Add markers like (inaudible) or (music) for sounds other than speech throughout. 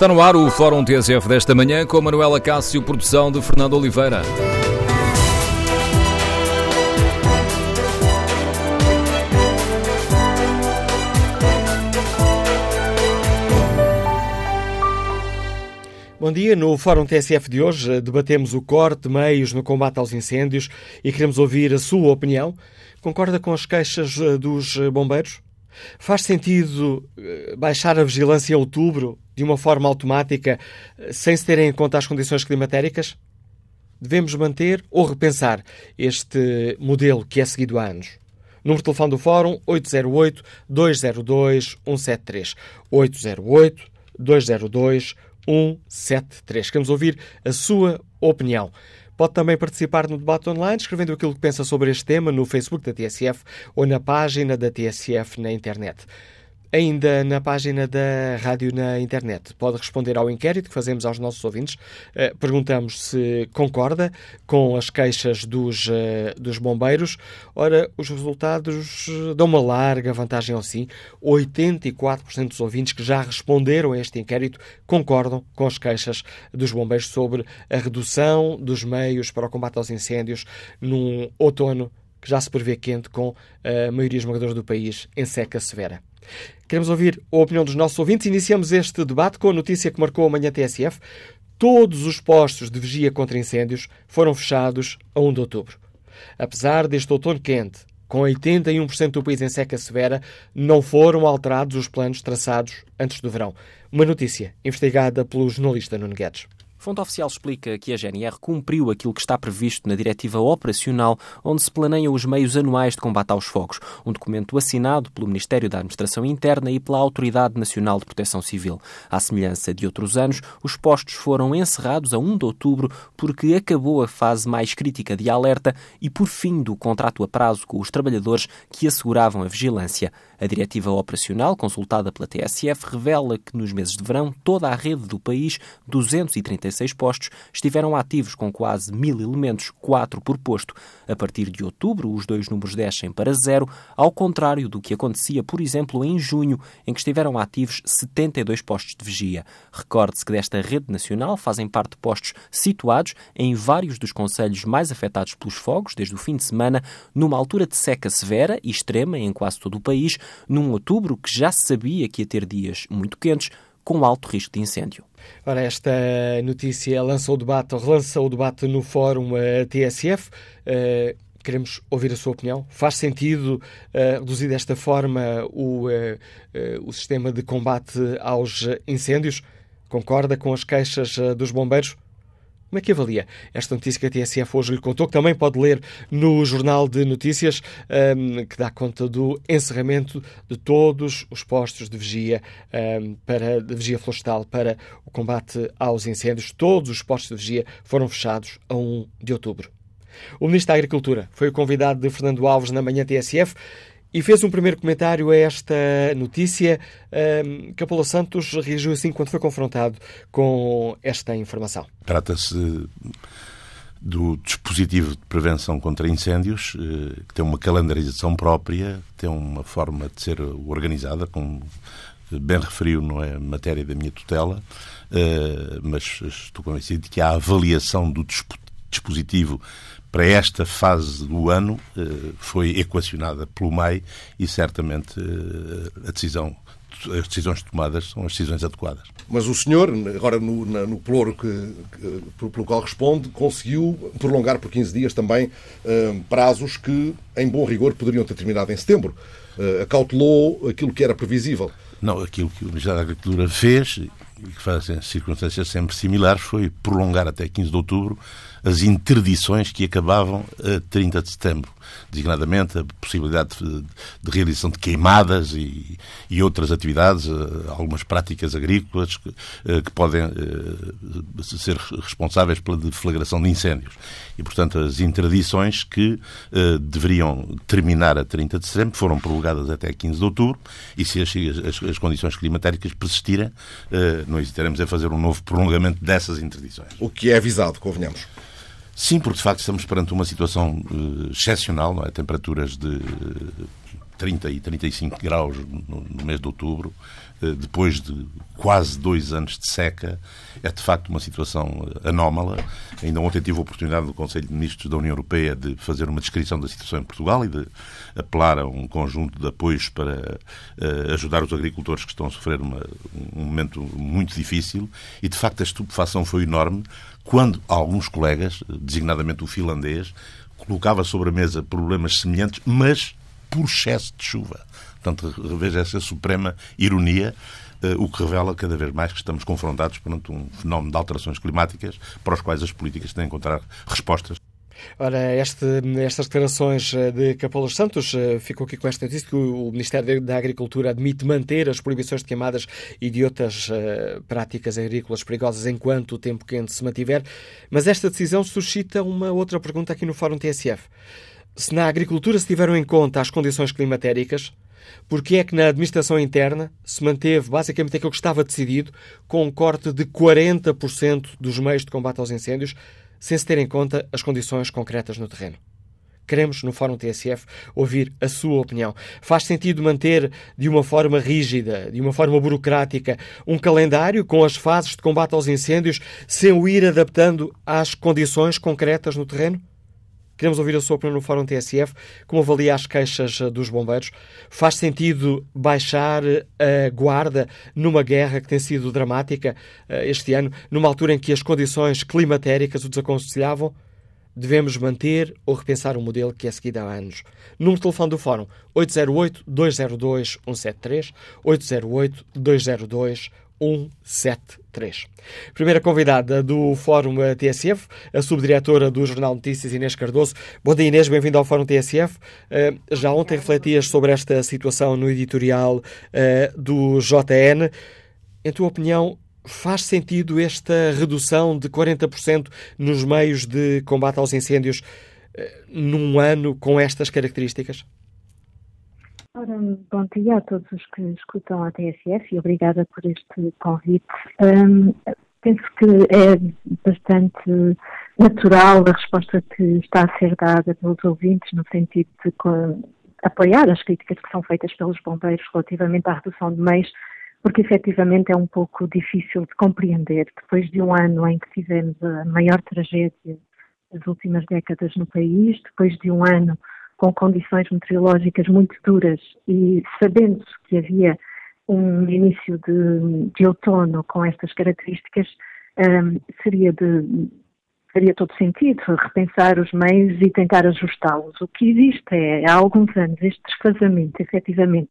Está no ar o Fórum TSF desta manhã com Manuela Cássio, produção de Fernando Oliveira. Bom dia. No Fórum TSF de hoje debatemos o corte de meios no combate aos incêndios e queremos ouvir a sua opinião. Concorda com as queixas eh, dos eh, bombeiros? Faz sentido eh, baixar a vigilância em outubro de uma forma automática sem se terem em conta as condições climatéricas? Devemos manter ou repensar este modelo que é seguido há anos? Número de telefone do Fórum 808-202-173. 808-202-173. 173. Queremos ouvir a sua opinião. Pode também participar no debate online, escrevendo aquilo que pensa sobre este tema no Facebook da TSF ou na página da TSF na internet. Ainda na página da rádio na internet, pode responder ao inquérito que fazemos aos nossos ouvintes. Eh, perguntamos se concorda com as queixas dos, eh, dos bombeiros. Ora, os resultados eh, dão uma larga vantagem ao sim. 84% dos ouvintes que já responderam a este inquérito concordam com as queixas dos bombeiros sobre a redução dos meios para o combate aos incêndios num outono que já se prevê quente com a maioria esmagadora do país em seca severa. Queremos ouvir a opinião dos nossos ouvintes. Iniciamos este debate com a notícia que marcou a manhã TSF. Todos os postos de vigia contra incêndios foram fechados a 1 de outubro. Apesar deste outono quente, com 81% do país em seca severa, não foram alterados os planos traçados antes do verão. Uma notícia investigada pelo jornalista Nuno Guedes. Fonte oficial explica que a GNR cumpriu aquilo que está previsto na Diretiva Operacional, onde se planeiam os meios anuais de combate aos fogos, um documento assinado pelo Ministério da Administração Interna e pela Autoridade Nacional de Proteção Civil. À semelhança de outros anos, os postos foram encerrados a 1 de outubro porque acabou a fase mais crítica de alerta e por fim do contrato a prazo com os trabalhadores que asseguravam a vigilância. A Diretiva Operacional, consultada pela TSF, revela que nos meses de verão toda a rede do país, 230 36 postos, estiveram ativos com quase mil elementos, quatro por posto. A partir de outubro, os dois números descem para zero, ao contrário do que acontecia, por exemplo, em junho, em que estiveram ativos 72 postos de vigia. Recorde-se que desta rede nacional fazem parte postos situados em vários dos conselhos mais afetados pelos fogos, desde o fim de semana, numa altura de seca severa e extrema em quase todo o país, num outubro que já se sabia que ia ter dias muito quentes, com alto risco de incêndio. Ora, esta notícia lança o debate, relança o debate no fórum uh, TSF. Uh, queremos ouvir a sua opinião. Faz sentido uh, reduzir desta forma o, o sistema de combate aos incêndios? Concorda com as queixas dos bombeiros? Como é que avalia esta notícia que a TSF hoje lhe contou, que também pode ler no Jornal de Notícias, um, que dá conta do encerramento de todos os postos de vigia, um, para, de vigia florestal para o combate aos incêndios. Todos os postos de vigia foram fechados a 1 de outubro. O Ministro da Agricultura foi o convidado de Fernando Alves na manhã TSF e fez um primeiro comentário a esta notícia. Um, Capola Santos reagiu assim quando foi confrontado com esta informação. Trata-se do dispositivo de prevenção contra incêndios, eh, que tem uma calendarização própria, tem uma forma de ser organizada, como bem referiu, não é matéria da minha tutela, eh, mas estou convencido de que a avaliação do dispositivo para esta fase do ano eh, foi equacionada pelo MEI e certamente eh, a decisão as decisões tomadas são as decisões adequadas. Mas o senhor, agora no, no ploro que, que, pelo qual responde, conseguiu prolongar por 15 dias também eh, prazos que, em bom rigor, poderiam ter terminado em setembro. Acautelou aquilo que era previsível. Não, aquilo que o Ministério da Agricultura fez, e que fazem circunstâncias sempre similares, foi prolongar até 15 de outubro as interdições que acabavam a 30 de setembro, designadamente a possibilidade de, de realização de queimadas e, e, outras atividades, eh, algumas práticas agrícolas que, eh, que podem eh, ser responsáveis pela deflagração de incêndios. E, portanto, as interdições que deveriam terminar a 30 de setembro foram prorrogadas até 15 de outubro e se as, as, as condições climatéricas persistirem, não hesitaremos em fazer um novo prolongamento dessas interdições. O que é avisado, convenhamos. Sim, porque de facto estamos perante uma situação uh, excepcional, não é? temperaturas de 30 e 35 graus no, no mês de outubro, eh, depois de quase dois anos de seca, é de facto uma situação eh, anómala. Ainda ontem tive a oportunidade no Conselho de Ministros da União Europeia de fazer uma descrição da situação em Portugal e de apelar a um conjunto de apoios para uh, ajudar os agricultores que estão a sofrer uma, um momento muito difícil. E de facto a estupefação foi enorme quando alguns colegas, designadamente o finlandês, colocava sobre a mesa problemas semelhantes, mas por excesso de chuva. Portanto, reveja essa suprema ironia, eh, o que revela cada vez mais que estamos confrontados perante um fenómeno de alterações climáticas para os quais as políticas têm de encontrar respostas. Ora, este, estas declarações eh, de Capolas Santos eh, ficou aqui com esta notícia que o Ministério da Agricultura admite manter as proibições de queimadas e de outras práticas agrícolas perigosas enquanto o tempo quente se mantiver. Mas esta decisão suscita uma outra pergunta aqui no Fórum TSF. Se na agricultura se tiveram em conta as condições climatéricas, porque é que na administração interna se manteve basicamente aquilo que estava decidido, com um corte de 40% dos meios de combate aos incêndios, sem se ter em conta as condições concretas no terreno? Queremos, no Fórum TSF, ouvir a sua opinião. Faz sentido manter de uma forma rígida, de uma forma burocrática, um calendário com as fases de combate aos incêndios, sem o ir adaptando às condições concretas no terreno? Queremos ouvir a sua opinião no Fórum TSF. Como avalia as queixas eh, dos bombeiros? Faz sentido baixar eh, a guarda numa guerra que tem sido dramática eh, este ano, numa altura em que as condições climatéricas o desaconselhavam? Devemos manter ou repensar o modelo que é seguido há anos. Número de telefone do Fórum 808-202-173, 808-202-173. 173. Primeira convidada do Fórum TSF, a subdiretora do Jornal Notícias, Inês Cardoso. Bom dia, Inês, bem-vindo ao Fórum TSF. Eh, já ontem refletias sobre esta situação no editorial eh, do JN. Em tua opinião, faz sentido esta redução de 40% nos meios de combate aos incêndios eh, num ano com estas características? Ora, bom dia a todos os que escutam a TSF e obrigada por este convite. Um, penso que é bastante natural a resposta que está a ser dada pelos ouvintes no sentido de apoiar as críticas que são feitas pelos bombeiros relativamente à redução de meios, porque efetivamente é um pouco difícil de compreender. Depois de um ano em que tivemos a maior tragédia das últimas décadas no país, depois de um ano com condições meteorológicas muito duras e sabendo que havia um início de, de outono com estas características, um, seria de faria todo sentido repensar os meios e tentar ajustá-los. O que existe é, há alguns anos, este desfazamento, efetivamente,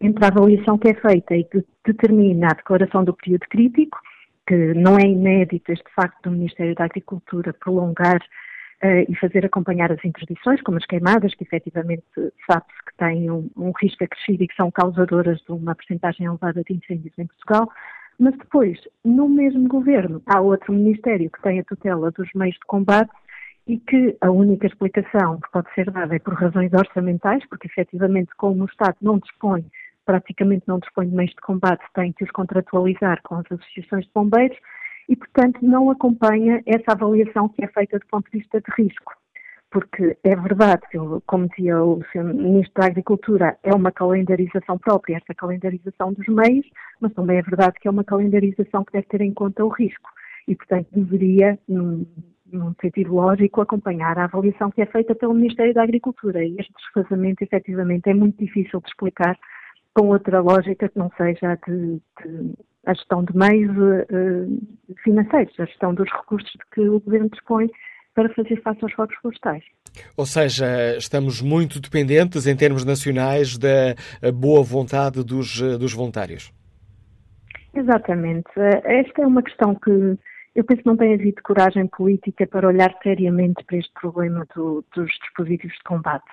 entre a avaliação que é feita e que determina a declaração do período crítico, que não é inédito este facto do Ministério da Agricultura prolongar e fazer acompanhar as interdições, como as queimadas, que efetivamente sabe-se que têm um, um, risco acrescido e que são causadoras de uma porcentagem elevada de incêndios em Portugal. Mas depois, no mesmo governo, há outro ministério que tem a tutela dos meios de combate e que a única explicação que pode ser dada é por razões orçamentais, porque efetivamente, como o Estado não dispõe, praticamente não dispõe de meios de combate, tem que os contratualizar com as associações de bombeiros, e, portanto, não acompanha essa avaliação que é feita do ponto de vista de risco. Porque é verdade como dizia o Sr. Ministro da Agricultura, é uma calendarização própria, essa calendarização dos meios, mas também é verdade que é uma calendarização que deve ter em conta o risco. E, portanto, deveria, num, num sentido lógico, acompanhar a avaliação que é feita pelo Ministério da Agricultura. E este desfazamento, efetivamente, é muito difícil de explicar com outra lógica que não seja de, de a gestão de meios uh, financeiros, a gestão dos recursos de que o Governo dispõe para fazer face aos fogos florestais. Ou seja, estamos muito dependentes, em termos nacionais, da boa vontade dos, eh, dos voluntários. Exatamente. Esta é uma questão que eu penso que não tem havido coragem política para olhar seriamente para este problema do, dos dispositivos de combate.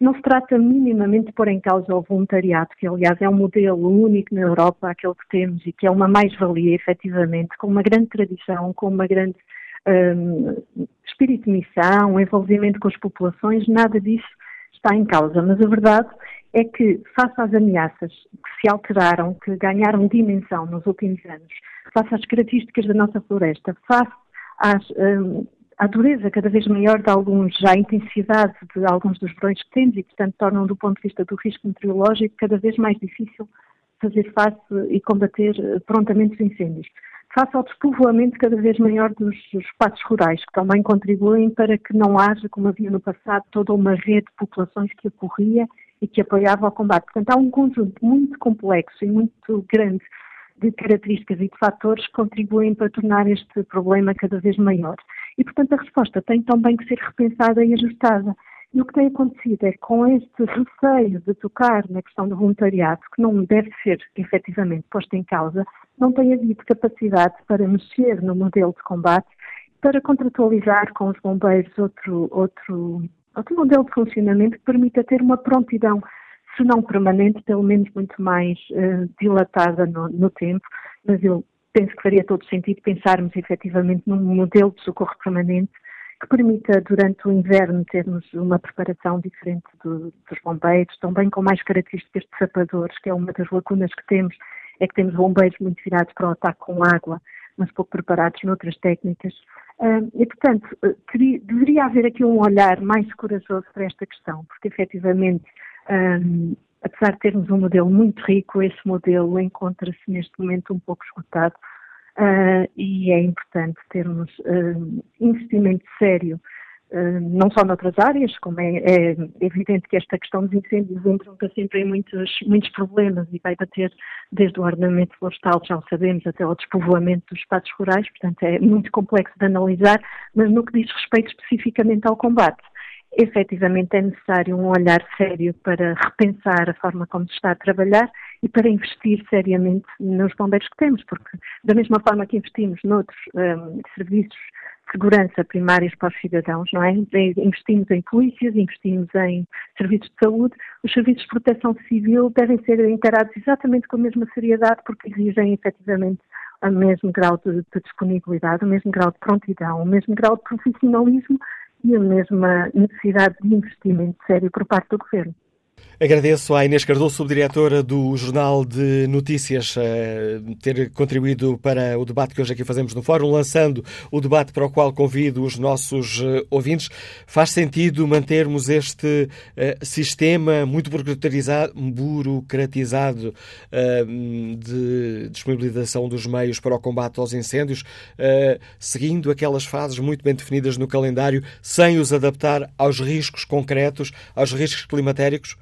Não se trata minimamente de pôr em causa o voluntariado, que aliás é um modelo único na Europa, aquele que temos, e que é uma mais-valia, efetivamente, com uma grande tradição, com uma grande um, espírito de missão, envolvimento com as populações, nada disso está em causa. Mas a verdade é que, face às ameaças que se alteraram, que ganharam dimensão nos últimos anos, face às características da nossa floresta, face às, um, à dureza cada vez maior de alguns, à intensidade de alguns dos verões que temos e, portanto, tornam, do ponto de vista do risco meteorológico, cada vez mais difícil fazer face e combater prontamente os incêndios. Face ao despovoamento cada vez maior dos espaços rurais, que também contribuem para que não haja, como havia no passado, toda uma rede de populações que ocorria e que apoiava o combate. Portanto, há um conjunto muito complexo e muito grande de características e de fatores que contribuem para tornar este problema cada vez maior. E, portanto, a resposta tem também que ser repensada e ajustada. E o que tem acontecido é que, com este receio de tocar na questão do voluntariado, que não deve ser efetivamente posto em causa, não tem havido capacidade para mexer no modelo de combate, para contratualizar com os bombeiros outro, outro, outro modelo de funcionamento que permita ter uma prontidão se não permanente, pelo menos muito mais uh, dilatada no, no, tempo, mas eu penso que faria todo sentido pensarmos efetivamente num modelo de socorro permanente que permita, durante o inverno, termos uma preparação diferente do, dos bombeiros, também com mais características de sapadores, que é uma das lacunas que temos, é que temos bombeiros muito virados para o ataque com água, mas pouco preparados noutras técnicas. E, portanto, teria, eh, deveria haver aqui um olhar mais corajoso para esta questão, porque efetivamente um, apesar de termos um modelo muito rico, esse modelo encontra-se neste momento um pouco esgotado uh, e é importante termos uh, investimento sério, uh, não só noutras áreas, como é, é, evidente que esta questão dos incêndios entra sempre em muitos, muitos problemas e vai bater desde o ordenamento florestal, já o sabemos, até ao despovoamento dos espaços rurais, portanto é muito complexo de analisar, mas no que diz respeito especificamente ao combate efetivamente é necessário um olhar sério para repensar a forma como se está a trabalhar e para investir seriamente nos bombeiros que temos, porque da mesma forma que investimos noutros um, serviços de segurança primários para os cidadãos, não é? Investimos em polícias, investimos em serviços de saúde, os serviços de proteção civil devem ser encarados exatamente com a mesma seriedade porque exigem efetivamente o mesmo grau de, de disponibilidade, o mesmo grau de prontidão, o mesmo grau de profissionalismo e a mesma necessidade de investimento sério por parte do Governo. Agradeço à Inês Cardoso, subdiretora do Jornal de Notícias, eh, ter contribuído para o debate que hoje aqui fazemos no Fórum, lançando o debate para o qual convido os nossos eh, ouvintes. Faz sentido mantermos este eh, sistema muito burocratizado, burocratizado de disponibilização dos meios para o combate aos incêndios, seguindo aquelas fases muito bem definidas no calendário, sem os adaptar aos riscos concretos, aos riscos climatéricos?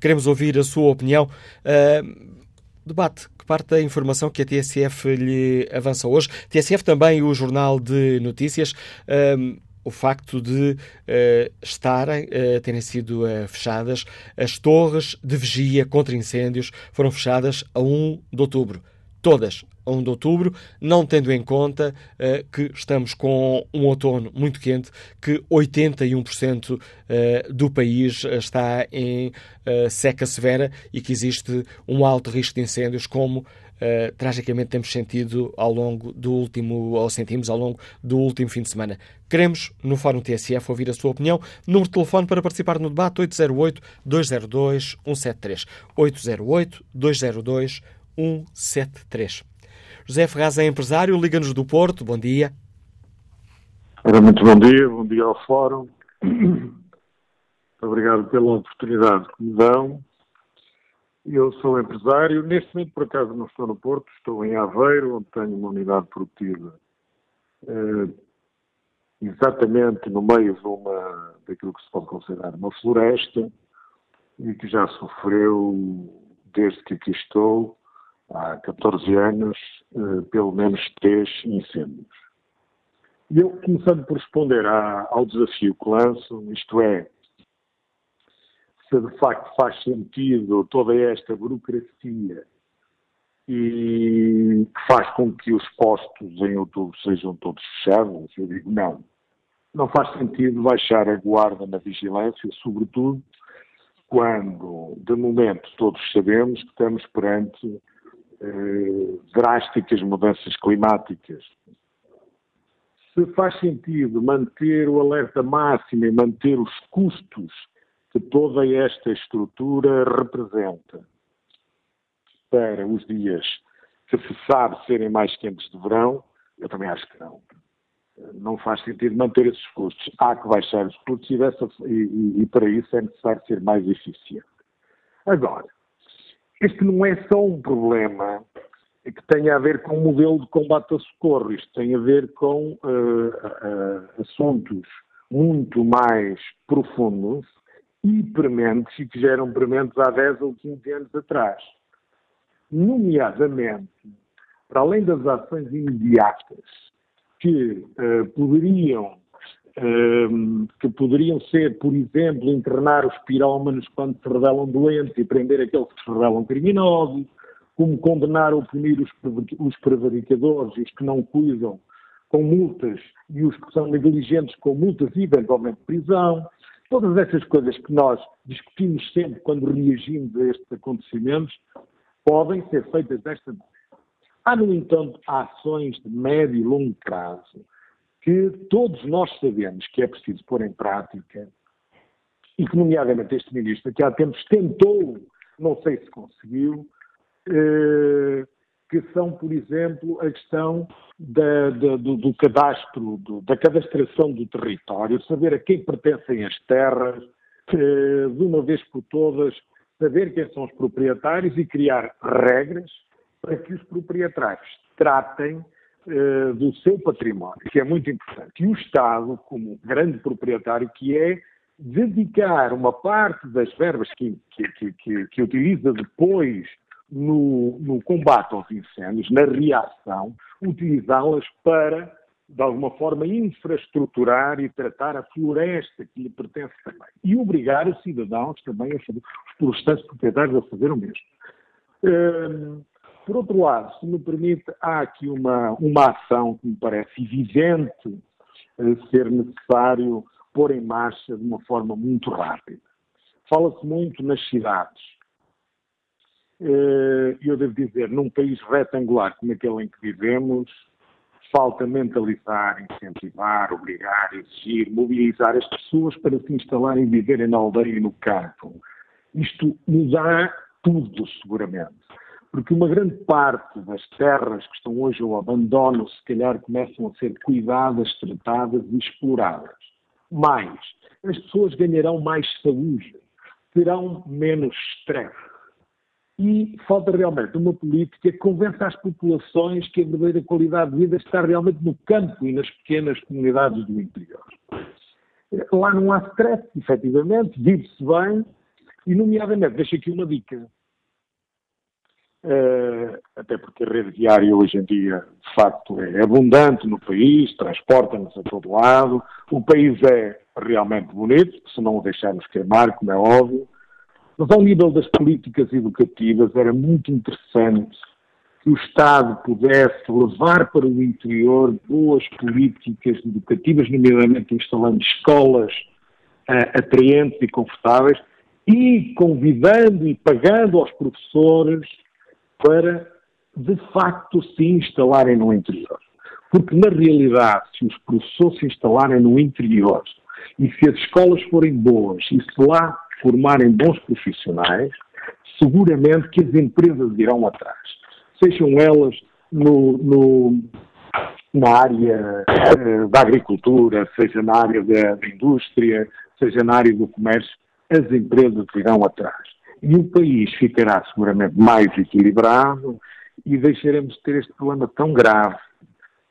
Queremos ouvir a sua opinião. Uh, debate que parte da informação que a TSF lhe avança hoje. TSF também o Jornal de Notícias. Uh, o facto de uh, estarem, uh, terem sido uh, fechadas as torres de vigia contra incêndios foram fechadas a 1 de outubro. Todas a 1 de outubro, não tendo em conta uh, que estamos com um outono muito quente, que 81% uh, eh, do país está em uh, seca severa e que existe um alto risco de incêndios, como Uh, tragicamente temos sentido ao longo do último, ou sentimos ao longo do último fim de semana. Queremos, no Fórum TSF, ouvir a sua opinião. Número de telefone para participar no debate 808-202-173. 808-202-173. José Ferraz é empresário, liga-nos do Porto. Bom dia. Muito bom dia, bom dia ao Fórum. Obrigado pela oportunidade que me dão. Eu sou empresário, neste momento por acaso não estou no Porto, estou em Aveiro, onde tenho uma unidade produtiva eh, exatamente no meio de uma, daquilo que se pode considerar uma floresta e que já sofreu, desde que aqui estou, há 14 anos, eh, pelo menos três incêndios. E eu, começando por responder ao desafio que lanço, isto é, se de facto faz sentido toda esta burocracia e que faz com que os postos em outubro sejam todos fechados, eu digo não. Não faz sentido baixar a guarda na vigilância, sobretudo quando, de momento, todos sabemos que estamos perante eh, drásticas mudanças climáticas. Se faz sentido manter o alerta máximo e manter os custos que toda esta estrutura representa para os dias que se sabe serem mais quentes de verão, eu também acho que não. Não faz sentido manter esses custos. Há que baixar os custos e, dessa, e, e, e para isso é necessário ser mais eficiente. Agora, este não é só um problema que tenha a ver com o modelo de combate ao socorro, isto tem a ver com uh, uh, assuntos muito mais profundos e prementes e que geram prementes há 10 ou 15 anos atrás. Nomeadamente, para além das ações imediatas que uh, poderiam que poderiam ser, por exemplo, internar os pirómanos quando se revelam doentes e prender aqueles que se revelam criminosos, como condenar ou punir os, os prevaricadores e os que não cuidam com multas e os que são negligentes com multas e eventualmente prisão. Todas essas coisas que nós discutimos sempre quando reagimos a estes acontecimentos podem ser feitas desta maneira. Há, no entanto, ações de médio e longo prazo que todos nós sabemos que é preciso pôr em prática e que, nomeadamente, este ministro, que há tempos tentou, não sei se conseguiu, eh, que são, por exemplo, a questão da, da, do, do, cadastro, do, da cadastração do território, saber a quem pertencem as terras, eh, de uma vez por todas, saber quem são os proprietários e criar regras para que os proprietários tratem eh, do seu património, que é muito importante. E o Estado, como grande proprietário que é, dedicar uma parte das verbas que, que, que, que utiliza depois no, no, combate aos incêndios, na reação, utilizá-las para, de alguma forma, infraestruturar e tratar a floresta que lhe pertence também. E obrigar os cidadãos também os florestais proprietários a fazer o mesmo. Hum, por outro lado, se me permite, há aqui uma, uma ação que me parece evidente uh, ser necessário pôr em marcha de uma forma muito rápida. Fala-se muito nas cidades. Uh, eu devo dizer, num país retangular como aquele em que vivemos, falta mentalizar, incentivar, obrigar, exigir, mobilizar as pessoas para se instalarem e viverem na aldeia e no campo. Isto mudará tudo, seguramente porque uma grande parte das terras que estão hoje ao abandono, se calhar, começam a ser cuidadas, tratadas e exploradas. Mais, as pessoas ganharão mais saúde, terão menos stress. E falta realmente uma política que convença as populações que a verdadeira qualidade de vida está realmente no campo e nas pequenas comunidades do interior. Lá não há stress, efetivamente, vive-se bem, e, nomeadamente, deixo aqui uma dica até porque a rede viária hoje em dia, de facto, é abundante no país, transporta-nos a todo lado. O país é realmente bonito, se não o deixarmos queimar, como é óbvio. Mas ao nível das políticas educativas era muito interessante que o Estado pudesse levar para o interior boas políticas educativas, nomeadamente instalando escolas uh, atraentes e confortáveis e convidando e pagando aos professores para, de facto, se instalarem no interior. Porque, na realidade, se os professores se instalarem no interior e se as escolas forem boas e se lá formarem bons profissionais, seguramente que as empresas irão atrás. Sejam elas no, no, na área uh, da agricultura, seja na área da, da indústria, seja na área do comércio, as empresas irão atrás e o país ficará seguramente mais equilibrado e deixaremos de ter este problema tão grave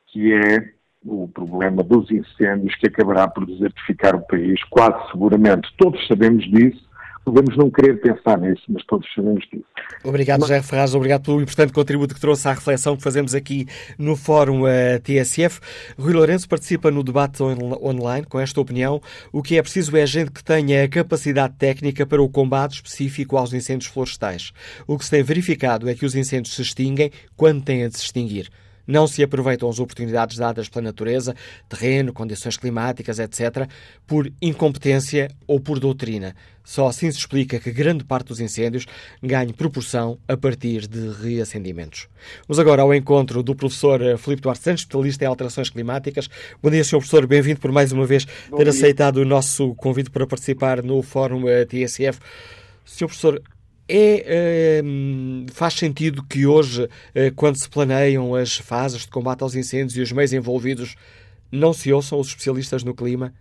que é o problema dos incêndios que acabará por desertificar o país, quase seguramente. Todos sabemos disso, Podemos não querer pensar nisso, mas todos sabemos disso. Obrigado, José Ferraz. Obrigado pelo importante contributo que trouxe à reflexão que fazemos aqui no Fórum eh, TSF. Rui Lourenço participa no debate on online com esta opinião. O que é preciso é gente que tenha a capacidade técnica para o combate específico aos incêndios florestais. O que se tem verificado é que os incêndios se extinguem quando têm a de se extinguir não se aproveitam as oportunidades dadas pela natureza, terreno, condições climáticas, etc., por incompetência ou por doutrina. Só assim se explica que grande parte dos incêndios ganhe proporção a partir de reacendimentos. Vamos agora ao encontro do professor Filipe Duarte Santos, especialista em alterações climáticas. Bom dia, Sr. Professor. Bem-vindo por mais uma vez Bom ter dia. aceitado o nosso convite para participar no Fórum eh, TSF. Sr. Professor, é, ehm, faz sentido que hoje, eh, quando se planeiam as fases de combate aos incêndios e os meios envolvidos, não se ouçam os especialistas no clima?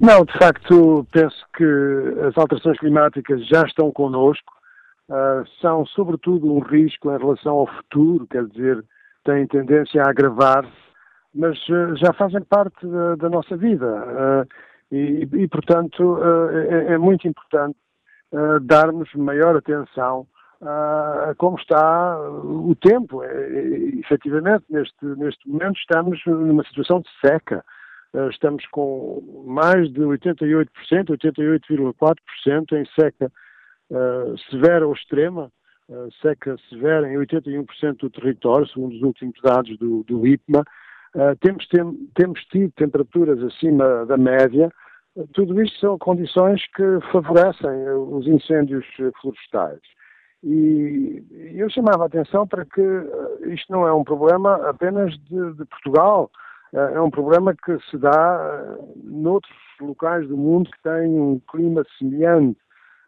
Não, de facto, penso que as alterações climáticas já estão connosco. uh, são sobretudo um risco em relação ao futuro, quer dizer, têm tendência a agravar-se, mas uh, já fazem parte da, da nossa vida. Uh, e, e, portanto, é, é, muito importante darmos maior atenção a como está o tempo. E, efetivamente, neste, neste momento estamos numa situação de seca. Estamos com mais de 88%, 88,4% em seca severa ou extrema, seca severa em 81% do território, segundo os últimos dados do, do IPMA. Temos, tem, temos tido temperaturas acima da média. Tudo isto são condições que favorecem os incêndios florestais. E eu chamava a atenção para que isto não é um problema apenas de, de Portugal, é um problema que se dá noutros locais do mundo que têm um clima semelhante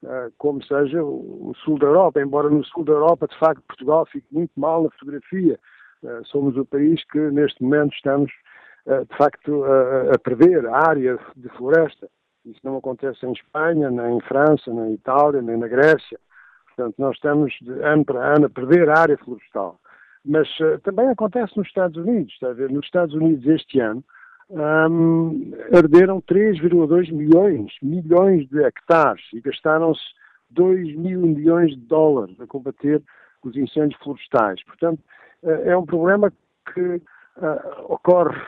eh, como seja o sul da Europa, embora no sul da Europa, de facto, Portugal fique muito mal na fotografia. Eh, somos o país que, neste momento, estamos, eh, de facto, a perder a área de floresta. Isso não acontece em Espanha, nem em França, nem em Itália, nem na Grécia. Portanto, nós estamos, de ano para ano, a perder a área florestal. Mas também acontece nos Estados Unidos. Está a ver? Nos Estados Unidos, este ano, um, arderam 3,2 milhões, milhões de hectares e gastaram-se 2 mil milhões de dólares a combater os incêndios florestais. Portanto, eh, é um problema que uh, ocorre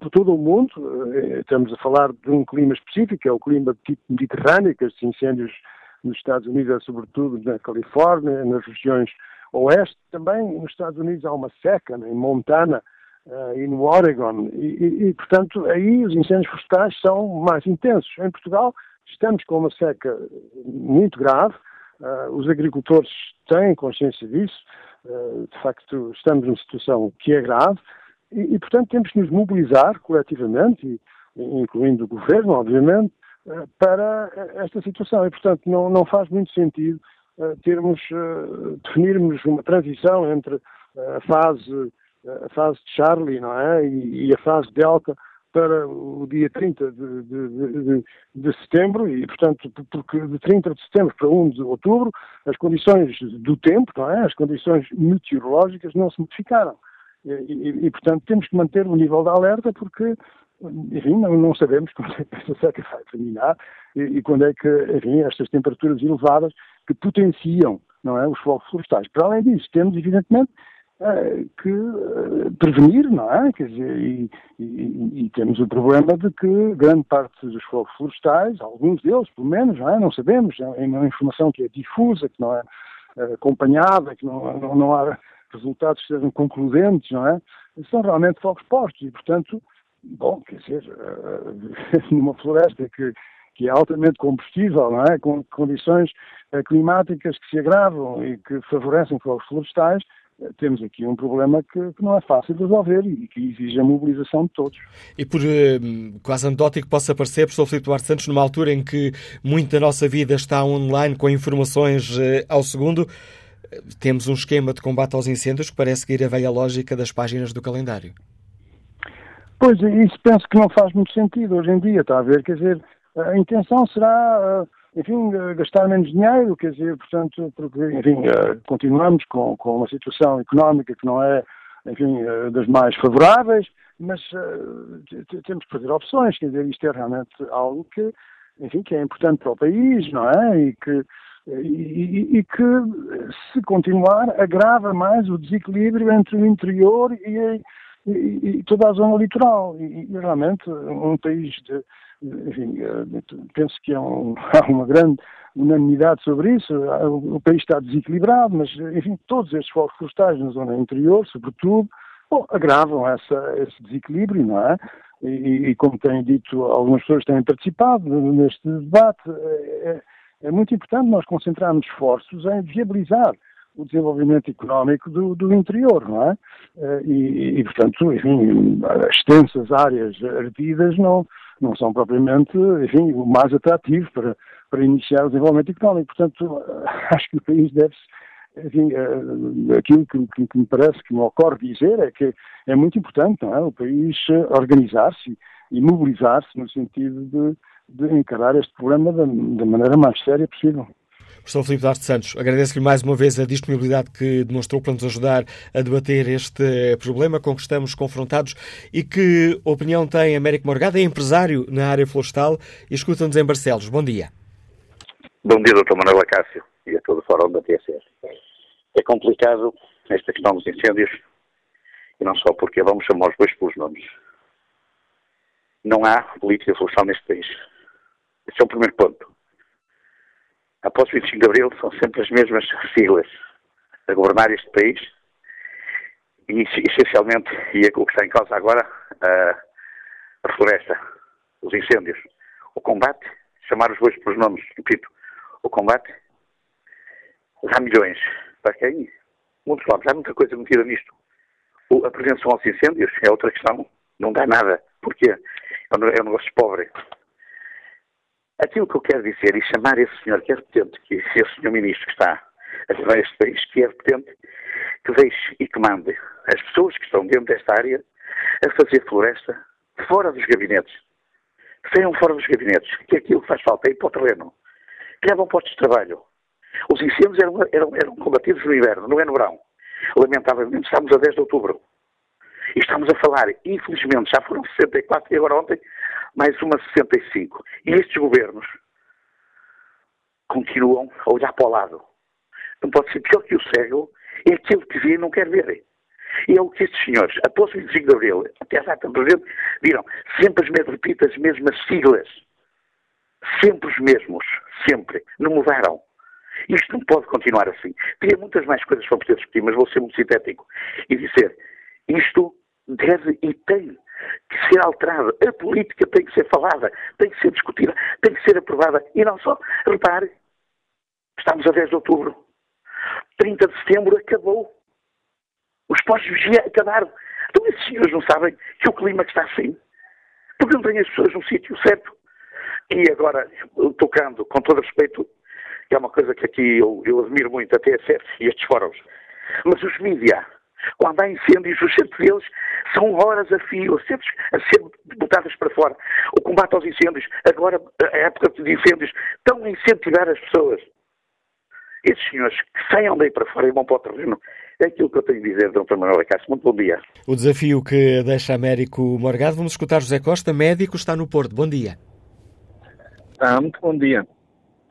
por todo o mundo. Eh, estamos a falar de um clima específico, é o clima tipo mediterrâneo, que estes incêndios nos Estados Unidos é sobretudo na Califórnia, nas regiões oeste. Também nos Estados Unidos há uma seca, né, em Montana, uh, e no Oregon. E, e, e, portanto, aí os incêndios florestais são mais intensos. Em Portugal, estamos com uma seca muito grave, uh, os agricultores têm consciência disso, de facto, estamos numa situação que é grave, e, e, portanto, temos que nos mobilizar coletivamente, incluindo o governo, obviamente, para esta situação. E, portanto, não, não faz muito sentido termos, definirmos uma transição entre a fase a fase de Charlie, não é? E, e a fase Delta para o dia 30 de, de, de, de, setembro e, portanto, porque de 30 de setembro para 1 de outubro as condições do tempo, não é? as condições meteorológicas não se modificaram. E, e, e, portanto, temos que manter o nível de alerta porque, enfim, não, não sabemos quando é que esta seca vai terminar e, e, quando é que, enfim, estas temperaturas elevadas que potenciam, não é, os fogos florestais. Para além disso, temos, evidentemente, que eh, prevenir, não é? Quer dizer, e, e, e, temos o problema de que grande parte dos fogos florestais, alguns deles, pelo menos, não é? Não sabemos, é uma informação que é difusa, que não é eh, acompanhada, que não, não, não há resultados que sejam concludentes, não é? São realmente fogos postos e, portanto, bom, quer dizer, (laughs) numa floresta que, que é altamente combustível, não é? Com condições climáticas que se agravam e que favorecem fogos florestais, temos aqui um problema que, que, não é fácil de resolver e que exige a mobilização de todos. E por eh, quase anedótico possa parecer, professor Filipe Duarte Santos, numa altura em que muita da nossa vida está online com informações eh, ao segundo, eh, temos um esquema de combate aos incêndios que parece seguir a velha lógica das páginas do calendário. Pois, isso penso que não faz muito sentido hoje em dia, está a ver? Quer dizer, a intenção será enfim, gastar menos dinheiro, quer dizer, portanto, porque, enfim, eh, continuamos com, com uma situação económica que não é, enfim, eh, das mais favoráveis, mas temos que fazer opções, quer dizer, isto é realmente algo que, enfim, que é importante para o país, não é? E que, e, e, que, se continuar, agrava mais o desequilíbrio entre o interior e, e, e toda a zona litoral. E, realmente, um país de, enfim, eh, penso que há, um, (laughs) há, uma grande unanimidade sobre isso. O país está desequilibrado, mas, enfim, todos estes fogos florestais na zona interior, sobretudo, bom, agravam essa, esse desequilíbrio, não é? E, e, como têm dito, algumas pessoas têm participado neste debate, é, é muito importante nós concentrarmos esforços em viabilizar o desenvolvimento económico do, do interior, não é? Eh, e, e, portanto, enfim, extensas áreas ardidas não, não são propriamente, enfim, o mais atrativo para, para iniciar o desenvolvimento económico. Portanto, (laughs) acho que o país deve-se enfim, eh, aquilo que, que, me parece que me ocorre dizer é que é muito importante não é? o país organizar-se e mobilizar-se no sentido de, de, encarar este problema da, da maneira mais séria possível. Professor Filipe Duarte Santos, agradeço-lhe mais uma vez a disponibilidade que demonstrou para nos ajudar a debater este problema com que estamos confrontados e que opinião tem Américo Morgado, é empresário na área florestal e escuta-nos em Barcelos. Bom dia. Bom dia, Dr. Manuel Acácio e a todo o fórum da TSS. É complicado esta questão dos incêndios e não só porque vamos chamar os bois pelos nomes. Não há política florestal neste país. Esse é o primeiro ponto. Após o 25 de Abril são sempre as mesmas siglas a governar este país e essencialmente, e é o que está em causa agora, a, floresta, os incêndios, o combate, chamar os bois pelos nomes, repito, o combate, há milhões. Para quem? Muitos lados. Há muita coisa metida nisto. A prevenção aos incêndios é outra questão. Não dá nada. Porquê? É um negócio pobre. Aquilo que eu quero dizer e chamar esse senhor que é repetente, que esse senhor ministro que está a levar este país, que é repetente, que deixe e que mande as pessoas que estão dentro desta área a fazer floresta fora dos gabinetes. Saiam fora dos gabinetes, que é aquilo que faz falta é ir para o terreno. Levam postos de trabalho. Os incêndios eram, eram, eram combatidos no inverno, não é no verão. Lamentavelmente estamos a 10 de outubro. E estamos a falar, infelizmente, já foram 64 e agora ontem mais uma 65. E estes governos continuam a olhar para o lado. Não pode ser pior que o cego, é aquele que vê e não quer ver. E é o que estes senhores, após o 25 de Abril, até a data presente, viram sempre as mesmas, repito, as mesmas siglas. Sempre os mesmos. Sempre. Não mudaram. Isto não pode continuar assim. Teria muitas mais coisas para poder discutir, mas vou ser muito sintético e dizer isto deve e tem que ser alterado. A política tem que ser falada, tem que ser discutida, tem que ser aprovada. E não só. Repare, estamos a 10 de outubro. 30 de setembro acabou. Os postos de vigia acabaram. Então esses senhores não sabem que o clima está assim? Porque não têm as pessoas no sítio certo. E agora, tocando, com todo respeito, que é uma coisa que aqui eu, eu admiro muito, até a e estes fóruns, mas os mídias, quando há incêndios, os centros deles são horas a fio, ser, a ser botadas para fora. O combate aos incêndios, agora, a época de incêndios, estão a incentivar as pessoas. Esses senhores que saiam daí para fora e vão para o terreno, é aquilo que eu tenho a dizer, Dr. Manuel Acácio. Muito bom dia. O desafio que deixa Américo Morgado. Vamos escutar José Costa, médico, está no Porto. Bom dia. Ah, muito bom dia.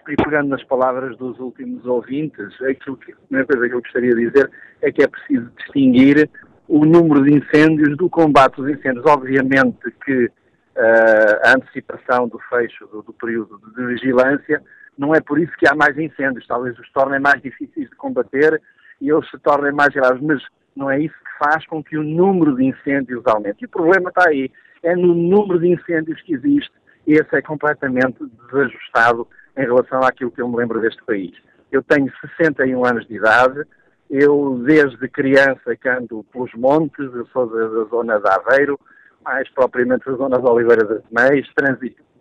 E pegando nas palavras dos últimos ouvintes, aquilo que, a primeira coisa que eu gostaria de dizer é que é preciso distinguir o número de incêndios do combate aos incêndios. Obviamente que uh, a antecipação do fecho do, do, período de vigilância não é por isso que há mais incêndios, talvez os tornem mais difíceis de combater e eles se tornem mais graves, mas não é isso que faz com que o número de incêndios aumente. E o problema está aí, é no número de incêndios que existe, esse é completamente desajustado em relação àquilo que eu me lembro deste país. Eu tenho 61 anos de idade, eu desde criança que ando pelos montes, eu sou da, da zona de Aveiro, mais propriamente da zona de Oliveira das Meias.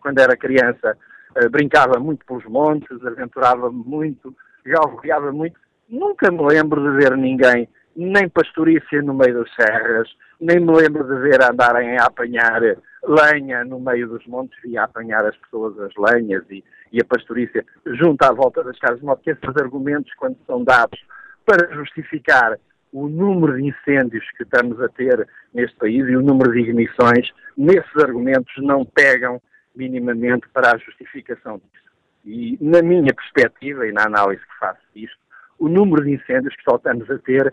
Quando era criança uh, brincava muito pelos montes, aventurava muito, galvoreava muito. Nunca me lembro de ver ninguém, nem pastorícia no meio das serras, nem me lembro de ver andarem a apanhar lenha no meio dos montes e a apanhar as pessoas as lenhas e, e a pastorícia junto à volta das casas. De modo que esses argumentos, quando são dados para justificar o número de incêndios que estamos a ter neste país e o número de ignições, nesses argumentos não pegam minimamente para a justificação disso. E na minha perspectiva e na análise que faço disto, o número de incêndios que só estamos a ter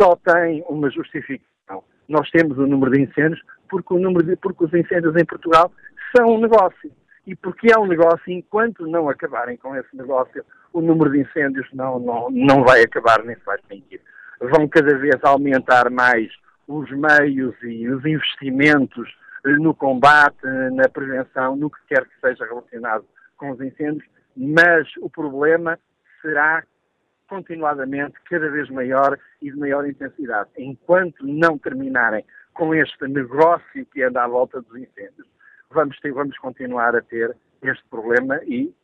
só tem uma justificação. Nós temos o número de incêndios porque, o número de, porque os incêndios em Portugal são um negócio. E porque é um negócio, enquanto não acabarem com esse negócio, o número de incêndios não, não, não vai acabar nem se vai extinguir. Vão cada vez aumentar mais os meios e os investimentos no combate, na prevenção, no que quer que seja relacionado com os incêndios, mas o problema será continuadamente cada vez maior e de maior intensidade. Enquanto não terminarem com este negócio que anda à volta dos incêndios, vamos, ter, vamos continuar a ter este problema e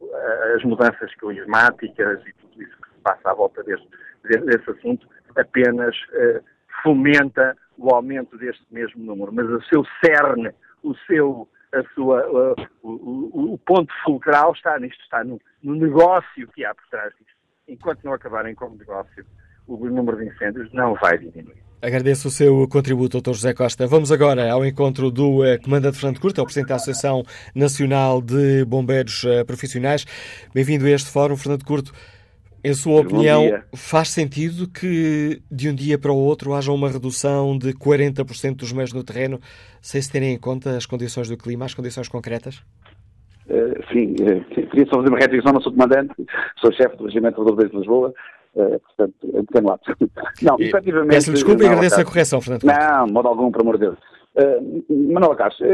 uh, as mudanças climáticas e tudo isso que se passa à volta deste, desse assunto apenas uh, fomenta o aumento deste mesmo número. Mas o seu cerne, o seu a sua, uh, o, o, o, ponto fulcral está nisto, está no, no, negócio que há por trás disto. Enquanto não acabarem como negócio, o número de incêndios não vai diminuir. Agradeço o seu contributo, Dr. José Costa. Vamos agora ao encontro do uh, Comandante Fernando Curto, é o Presidente da Associação Nacional de Bombeiros uh, Profissionais. Bem-vindo a este fórum, Fernando Curto. Em sua opinião, faz sentido que de um dia para o outro haja uma redução de 40% dos meios no terreno, sem se terem em conta as condições do clima, as condições concretas? Uh, sim, uh, queria só fazer uma retribuição, não sou comandante, sou chefe do Regimento de Rodoveias de Lisboa, uh, portanto, atenuado. Não, e, efetivamente... Peço desculpa e agradeço a correção, Fernando. Não, de modo algum, por amor de Deus. Uh, Manuel Castro,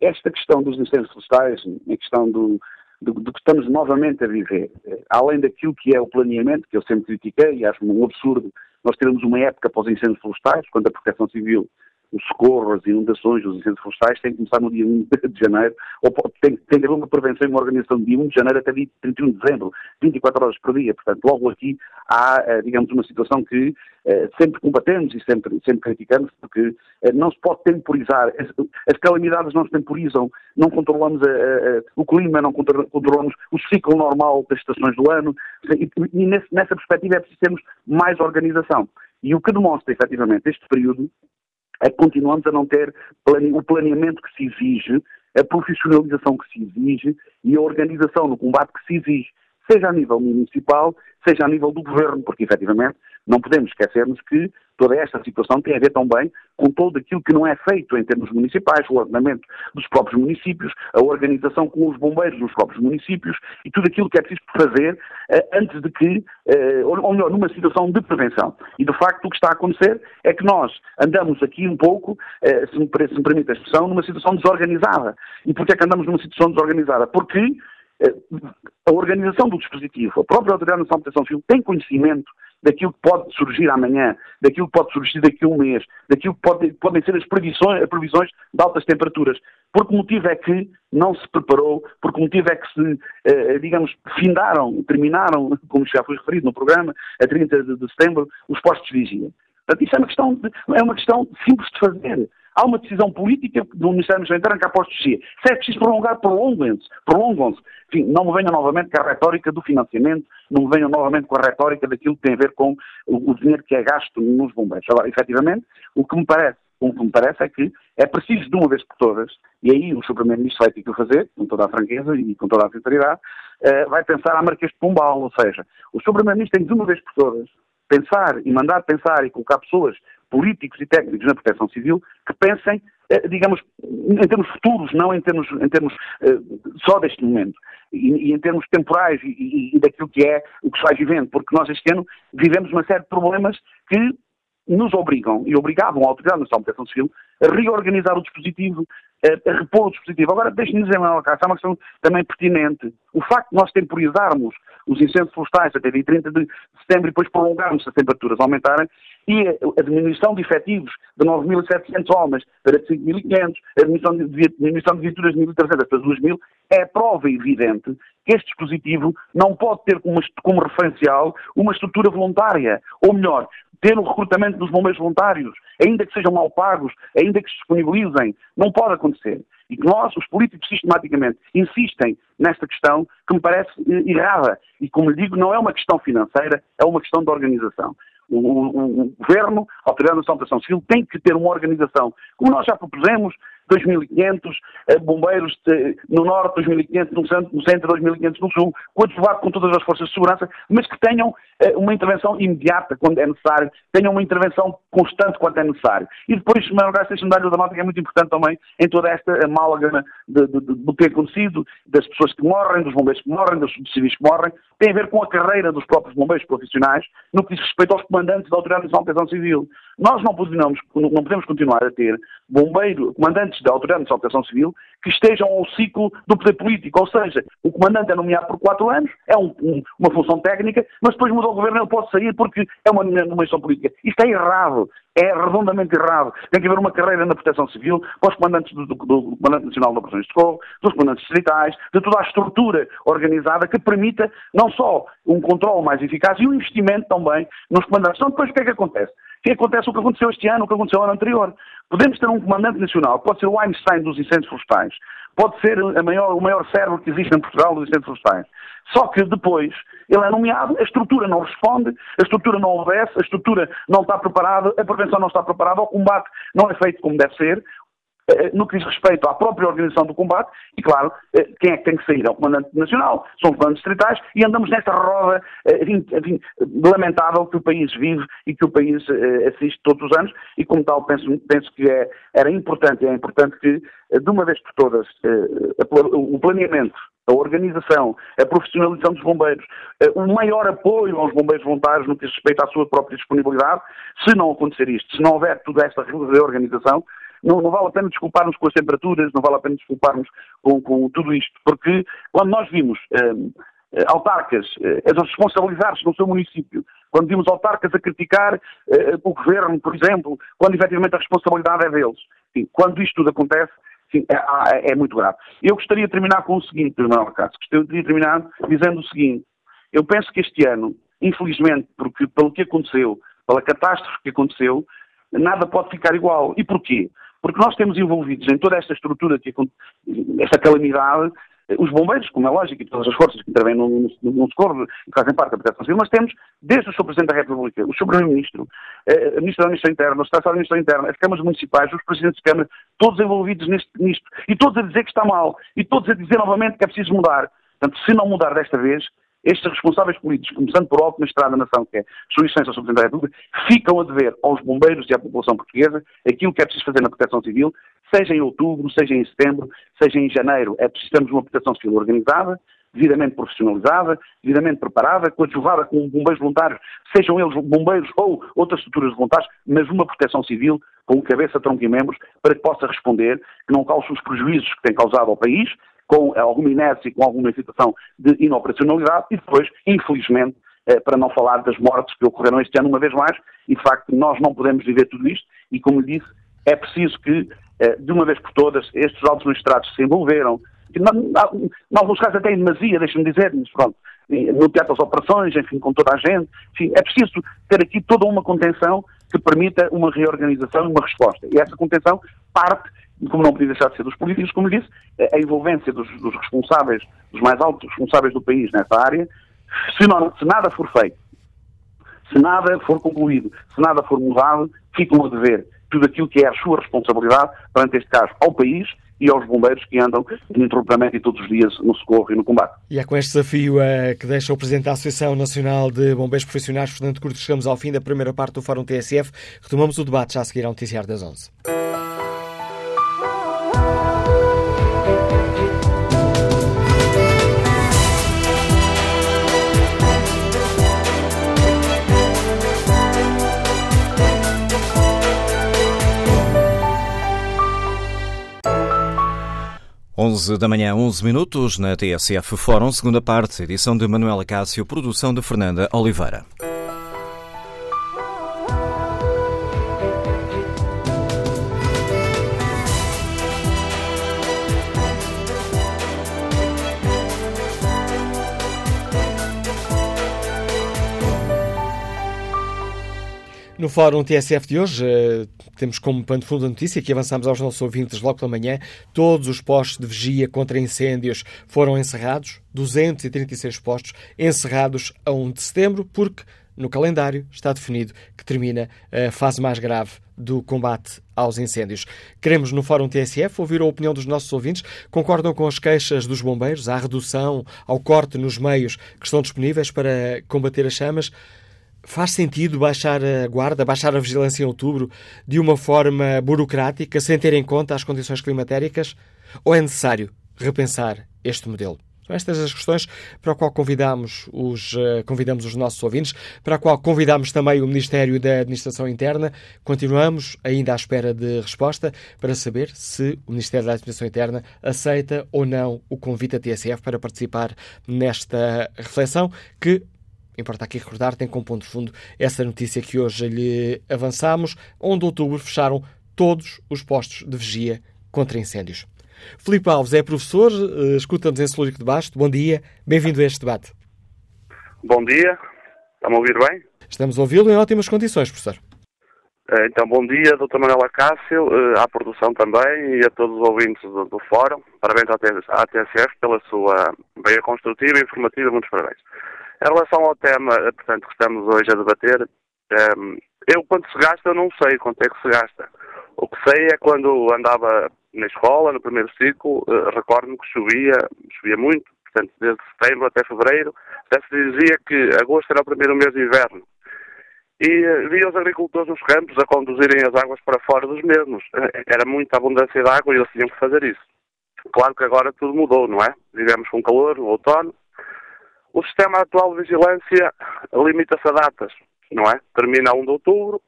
esta questão dos incêndios florestais, a questão do, do, do, que estamos novamente a viver. Eh, além daquilo que é o planeamento, que eu sempre critiquei e acho um absurdo nós termos uma época após incêndios florestais, quando a Proteção Civil o socorro, as inundações, os incêndios florestais têm que começar no dia 1 de janeiro, ou tem, tem que haver uma prevenção e uma organização de dia 1 de janeiro até dia 31 de dezembro, 24 horas por dia. Portanto, logo aqui há, eh, digamos, uma situação que eh, sempre combatemos e sempre, sempre criticamos, porque eh, não se pode temporizar. As, calamidades não se temporizam, não controlamos a, a, o clima, não controlamos o ciclo normal das estações do ano, e, e nesse, nessa perspectiva é preciso termos mais organização. E o que demonstra, efetivamente, este período continuamos a não ter o planeamento que se exige, a profissionalização que se exige e a organização no combate que se exige, seja a nível municipal, seja a nível do governo, porque efetivamente não podemos esquecermos que toda esta situação tem a ver também com todo aquilo que não é feito em termos municipais, o ordenamento dos próprios municípios, a organização com os bombeiros dos próprios municípios e tudo aquilo que é preciso fazer uh, antes de que, uh, ou melhor, numa situação de prevenção. E de facto o que está a acontecer é que nós andamos aqui um pouco, uh, se, me, se me permite a expressão, numa situação desorganizada. E porquê é que andamos numa situação desorganizada? Porque a organização do dispositivo, a própria Autoridade Nacional de Proteção Civil tem conhecimento daquilo que pode surgir amanhã, daquilo que pode surgir daqui a um mês, daquilo que pode, podem ser as previsões, as previsões de altas temperaturas. Por que motivo é que não se preparou? Por que motivo é que se, eh, digamos, findaram, terminaram, como já foi referido no programa, a 30 de, setembro, os postos de vigia? Portanto, isso é uma questão, de, é uma questão simples de fazer. Há uma decisão política do Ministério da Interno que de vigia. Se é preciso prolongar, prolongam-se. Prolongam-se. Enfim, não me venham novamente com a retórica do financiamento, não me venham novamente com a retórica daquilo que tem a ver com o, dinheiro que é gasto nos bombeiros. Agora, efetivamente, o que me parece o que me parece é que é preciso de uma vez por todas, e aí o Sr. Primeiro-Ministro vai ter que o fazer, com toda a franqueza e com toda a sinceridade, uh, vai pensar a Marquês de Pombal, ou seja, o Sr. Primeiro-Ministro tem de uma vez por todas pensar e mandar pensar e colocar pessoas, políticos e técnicos na proteção civil, que pensem, eh, digamos, em termos futuros, não em termos, em termos uh, só deste momento. E, em termos temporais e, e, e, daquilo que é o que se vai vivendo, porque nós este ano vivemos uma série de problemas que nos obrigam e obrigavam a Autoridade Nacional de Proteção Civil a reorganizar o dispositivo, a, a repor o dispositivo. Agora, deixe-me dizer, Manuel é uma questão também pertinente. O facto de nós temporizarmos os incêndios florestais até dia 30 de setembro e depois prolongarmos as temperaturas aumentarem e a diminuição de efetivos de 9.700 homens para 5.500, a diminuição de, diminuição de viaturas de 1.300 para 2.000, é prova evidente que este dispositivo não pode ter como, como referencial uma estrutura voluntária. Ou melhor, ter o recrutamento dos bombeiros voluntários, ainda que sejam mal pagos, ainda que se disponibilizem. Não pode acontecer. E que nós, os políticos, sistematicamente insistem nesta questão que me parece eh, errada. E, como lhe digo, não é uma questão financeira, é uma questão de organização. O, o, o Governo, a Autoridade Nacional de Proteção Civil, tem que ter uma organização, como nós já propusemos, 2.500 eh, bombeiros no norte, 2.500 no centro, no centro 2.500 no sul, coadjuvado com todas as forças de segurança, mas que tenham eh, uma intervenção imediata quando é necessário, tenham uma intervenção constante quando é necessário. E depois, Manuel Garcia, deixa-me dar-lhe da nota que é muito importante também em toda esta amálgama de, de, de, do que tem acontecido, das pessoas que morrem, dos bombeiros que morrem, dos civis que morrem, tem a ver com a carreira dos próprios bombeiros profissionais no que diz respeito aos comandantes da Autoridade Nacional de Proteção Civil. Nós não podemos, não podemos continuar a ter bombeiro, comandantes da Autoridade de Proteção Civil que estejam ao ciclo do poder político, ou seja, o comandante é nomeado por quatro anos, é um, um, uma função técnica, mas depois muda o governo ele pode sair porque é uma nomeação política. Isto é errado, é redondamente errado. Tem que haver uma carreira na proteção civil para os comandantes do, do, do Comandante Nacional de Operações de Socorro, dos comandantes distritais, de toda a estrutura organizada que permita não só um controle mais eficaz e um investimento também nos comandantes. Então depois o que é que acontece? que acontece o que aconteceu este ano, o que aconteceu no ano anterior. Podemos ter um comandante nacional, pode ser o Einstein dos incêndios florestais, pode ser maior, o maior cérebro que existe em Portugal dos incêndios florestais. Só que depois ele é nomeado, a estrutura não responde, a estrutura não obedece, a estrutura não está preparada, a prevenção não está preparada, o combate não é feito como deve ser, no que diz respeito à própria organização do combate, e claro, eh, quem é que tem que sair? É o Comandante Nacional, são os comandantes distritais, e andamos nesta roda enfim, lamentável que o país vive e que o país eh, assiste todos os anos, e como tal penso, penso que é, era importante, é importante que, de uma vez por todas, o planeamento a organização, a profissionalização dos bombeiros, o maior apoio aos bombeiros voluntários no que diz respeito à sua própria disponibilidade, se não acontecer isto, se não houver toda esta reorganização, não, não vale a pena desculparmos com as temperaturas, não vale a pena desculparmos com, com tudo isto, porque quando nós vimos hum, eh, autarcas eh, a responsabilizar-se no seu município, quando vimos autarcas a criticar eh, o governo, por exemplo, quando efetivamente a responsabilidade é deles. Quando isto tudo acontece, é, é, é, muito grave. Eu gostaria de terminar com o seguinte, Manuel Cássio, gostaria de terminar dizendo o seguinte, eu penso que este ano, infelizmente, porque pelo que aconteceu, pela catástrofe que aconteceu, nada pode ficar igual. E porquê? Porque nós temos envolvidos em toda esta estrutura, que, esta calamidade, os bombeiros, como é lógico, e todas as forças que intervêm no, no, no socorro e fazem parte da proteção civil, mas temos, desde o Sr. Presidente da República, o Sr. Primeiro-Ministro, eh, a Ministra da Administração Interna, o Secretário da Administração Interna, as câmaras municipais, os Presidentes de Câmara, todos envolvidos neste, nisto, e todos a dizer que está mal, e todos a dizer novamente que é preciso mudar. Portanto, se não mudar desta vez, estes responsáveis políticos, começando por alto Estrada da Nação, que é Sua Sr. Presidente da República, ficam a dever aos bombeiros e à população portuguesa aquilo que é preciso fazer na proteção civil, seja em outubro, seja em setembro, seja em janeiro. É preciso termos uma proteção civil organizada, devidamente profissionalizada, devidamente preparada, coadjuvada com bombeiros voluntários, sejam eles bombeiros ou outras estruturas de voluntários, mas uma proteção civil com cabeça, tronco e membros, para que possa responder, que não cause os prejuízos que tem causado ao país, com alguma inércia com alguma situação de inoperacionalidade e depois, infelizmente, eh, para não falar das mortes que ocorreram este ano uma vez mais, e de facto nós não podemos viver tudo isto e, como lhe disse, é preciso que, eh, de uma vez por todas, estes altos magistrados se envolveram, em alguns casos até em demasia, deixe-me dizer, mas pronto, no teatro das operações, enfim, com toda a gente, enfim, é preciso ter aqui toda uma contenção que permita uma reorganização e uma resposta. E essa contenção parte como não podia deixar de ser dos políticos, como disse, a envolvência dos, dos responsáveis, dos mais altos responsáveis do país nessa área, se, não, se nada for feito, se nada for concluído, se nada for mudado, ficam a dever tudo aquilo que é a sua responsabilidade, perante este caso, ao país e aos bombeiros que andam ininterruptamente e todos os dias no socorro e no combate. E é com este desafio uh, que deixa o Presidente da Associação Nacional de Bombeiros Profissionais, Fernando Curto, chegamos ao fim da primeira parte do Fórum TSF. Retomamos o debate já a seguir ao noticiário das 11. 11 da manhã, 11 minutos, na TSF Fórum, segunda parte, edição de Manuela Cássio, produção de Fernanda Oliveira. No Fórum TSF de hoje, uh, temos como pano de fundo a notícia que avançamos aos nossos ouvintes logo pela manhã. Todos os postos de vigia contra incêndios foram encerrados, 236 postos encerrados a 1 de setembro, porque no calendário está definido que termina a fase mais grave do combate aos incêndios. Queremos, no Fórum TSF, ouvir a opinião dos nossos ouvintes. Concordam com as queixas dos bombeiros à redução, ao corte nos meios que estão disponíveis para combater as chamas? Faz sentido baixar a guarda, baixar a vigilância em outubro de uma forma burocrática, sem ter em conta as condições climatéricas? Ou é necessário repensar este modelo? São estas as questões para a qual convidamos os, uh, convidamos os nossos ouvintes, para a qual convidamos também o Ministério da Administração Interna. Continuamos ainda à espera de resposta para saber se o Ministério da Administração Interna aceita ou não o convite da TSF para participar nesta reflexão que Importa aqui recordar, tem como ponto de fundo essa notícia que hoje lhe avançamos, onde outubro fecharam todos os postos de vigia contra incêndios. Filipe Alves é professor, eh, escuta-nos em Celúrico de Basto. Bom dia, bem-vindo a este debate. Bom dia, está-me a ouvir bem? Estamos a ouvi-lo em ótimas condições, professor. Eh, então, bom dia, Dr. Manuel Acácio, eh, à produção também e a todos os ouvintes do, do Fórum. Parabéns à TSF pela sua veia construtiva e informativa, muitos parabéns. Em relação ao tema, eh, portanto, que estamos hoje a debater, eu, quando se gasta, eu não sei quanto é que se gasta. O que sei é quando andava na escola, no primeiro ciclo, recordo-me que chovia, chovia muito, portanto, desde setembro até fevereiro, até se dizia que agosto era o primeiro mês de inverno e eh, via os agricultores nos campos a conduzirem as águas para fora dos mesmos. Eh, era muita abundância de água e eles tinham que fazer isso. Claro que agora tudo mudou, não é? Vivemos com calor no outono. O sistema atual de vigilância limita-se a datas, não é? Termina a 1 de outubro,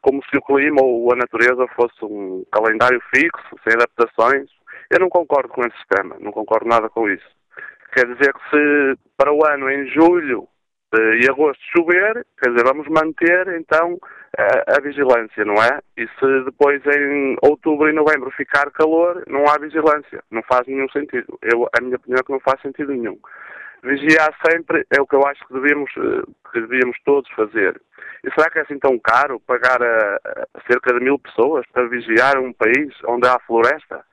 como se o clima ou a natureza fosse um calendário fixo, sem adaptações. Eu não concordo com esse sistema, não concordo nada com isso. Quer dizer que se para o ano, em julho, e agosto chover, quer dizer, vamos manter então a, a, vigilância, não é? E se depois em outubro e novembro ficar calor, não há vigilância. Não faz nenhum sentido. Eu, a minha opinião é que não faz sentido nenhum. Vigiar sempre é o que eu acho que devíamos, eh, que devíamos todos fazer. E será que é assim tão caro pagar a, a cerca de mil pessoas para vigiar um país onde há floresta?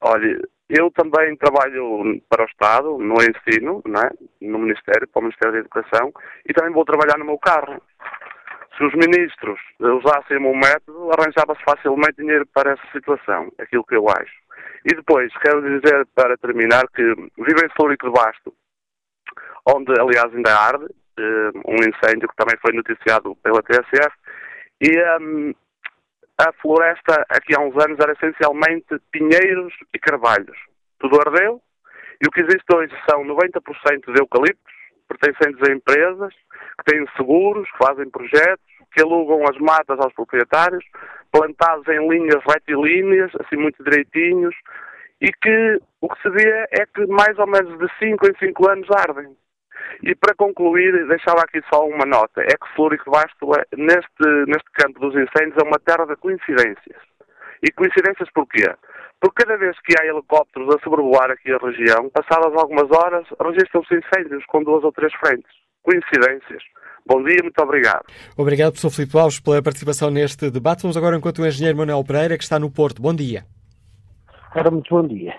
Olha, eu também trabalho para o Estado, no ensino, é? no Ministério, para o Ministério da Educação, e também vou trabalhar no meu carro. Se os ministros usassem o meu método, arranjava-se facilmente dinheiro para essa situação, aquilo que eu acho. E depois, quero dizer, para terminar, que vivo em Florico de Basto, onde, aliás, ainda arde, eh, um incêndio que também foi noticiado pela TSF, e um, a floresta aqui há uns anos era essencialmente pinheiros e carvalhos. Tudo ardeu e o que existe hoje são 90% de eucaliptos pertencentes a empresas que têm seguros, que fazem projetos, que alugam as matas aos proprietários, plantados em linhas retilíneas, assim muito direitinhos, e que o que se vê é que mais ou menos de 5 em 5 anos ardem. E para concluir, deixava aqui só uma nota. É que Flúrico Basto, é, neste, neste campo dos incêndios, é uma terra de coincidências. E coincidências porquê? Porque cada vez que há helicópteros a sobrevoar aqui a região, passadas algumas horas, registram-se incêndios com duas ou três frentes. Coincidências. Bom dia, muito obrigado. Obrigado, professor Filipe Alves, pela participação neste debate. Vamos agora enquanto o engenheiro Manuel Pereira, que está no Porto. Bom dia. Ora, muito bom dia.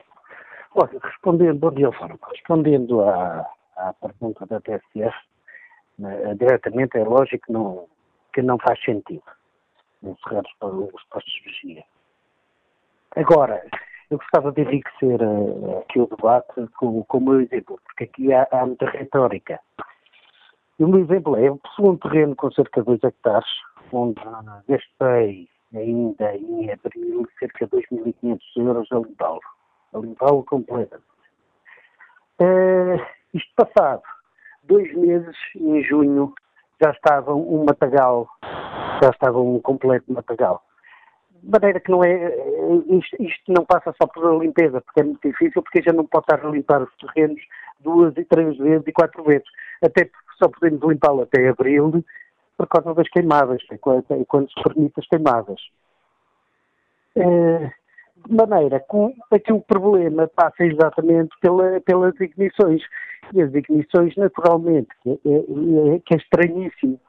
Olha, respondendo, bom dia, Fórum. Respondendo à, à pergunta da TSF, né, diretamente é lógico que não, que não faz sentido encerrar os postos de vigia. Agora, eu gostava de enriquecer uh, aqui o debate com, com o meu exemplo, porque aqui há, há muita retórica. E o meu exemplo é, eu possuo um terreno com cerca de 2 hectares, onde gastei ainda em abril cerca de 2.500 euros a limpá-lo, a limpá-lo completamente. Uh, isto passado dois meses, em junho, já estava um matagal, já estava um completo matagal. De maneira que não é, isto, isto, não passa só por limpeza, porque é muito difícil, porque já não pode estar a limpar os terrenos duas e três vezes e quatro vezes. Até porque só podemos limpá-lo até abril por causa das queimadas, quando se permite as queimadas. É, de maneira que aqui o problema passa exatamente pela, pelas ignições. E as ignições, naturalmente, que é, é, que é estranhíssimo.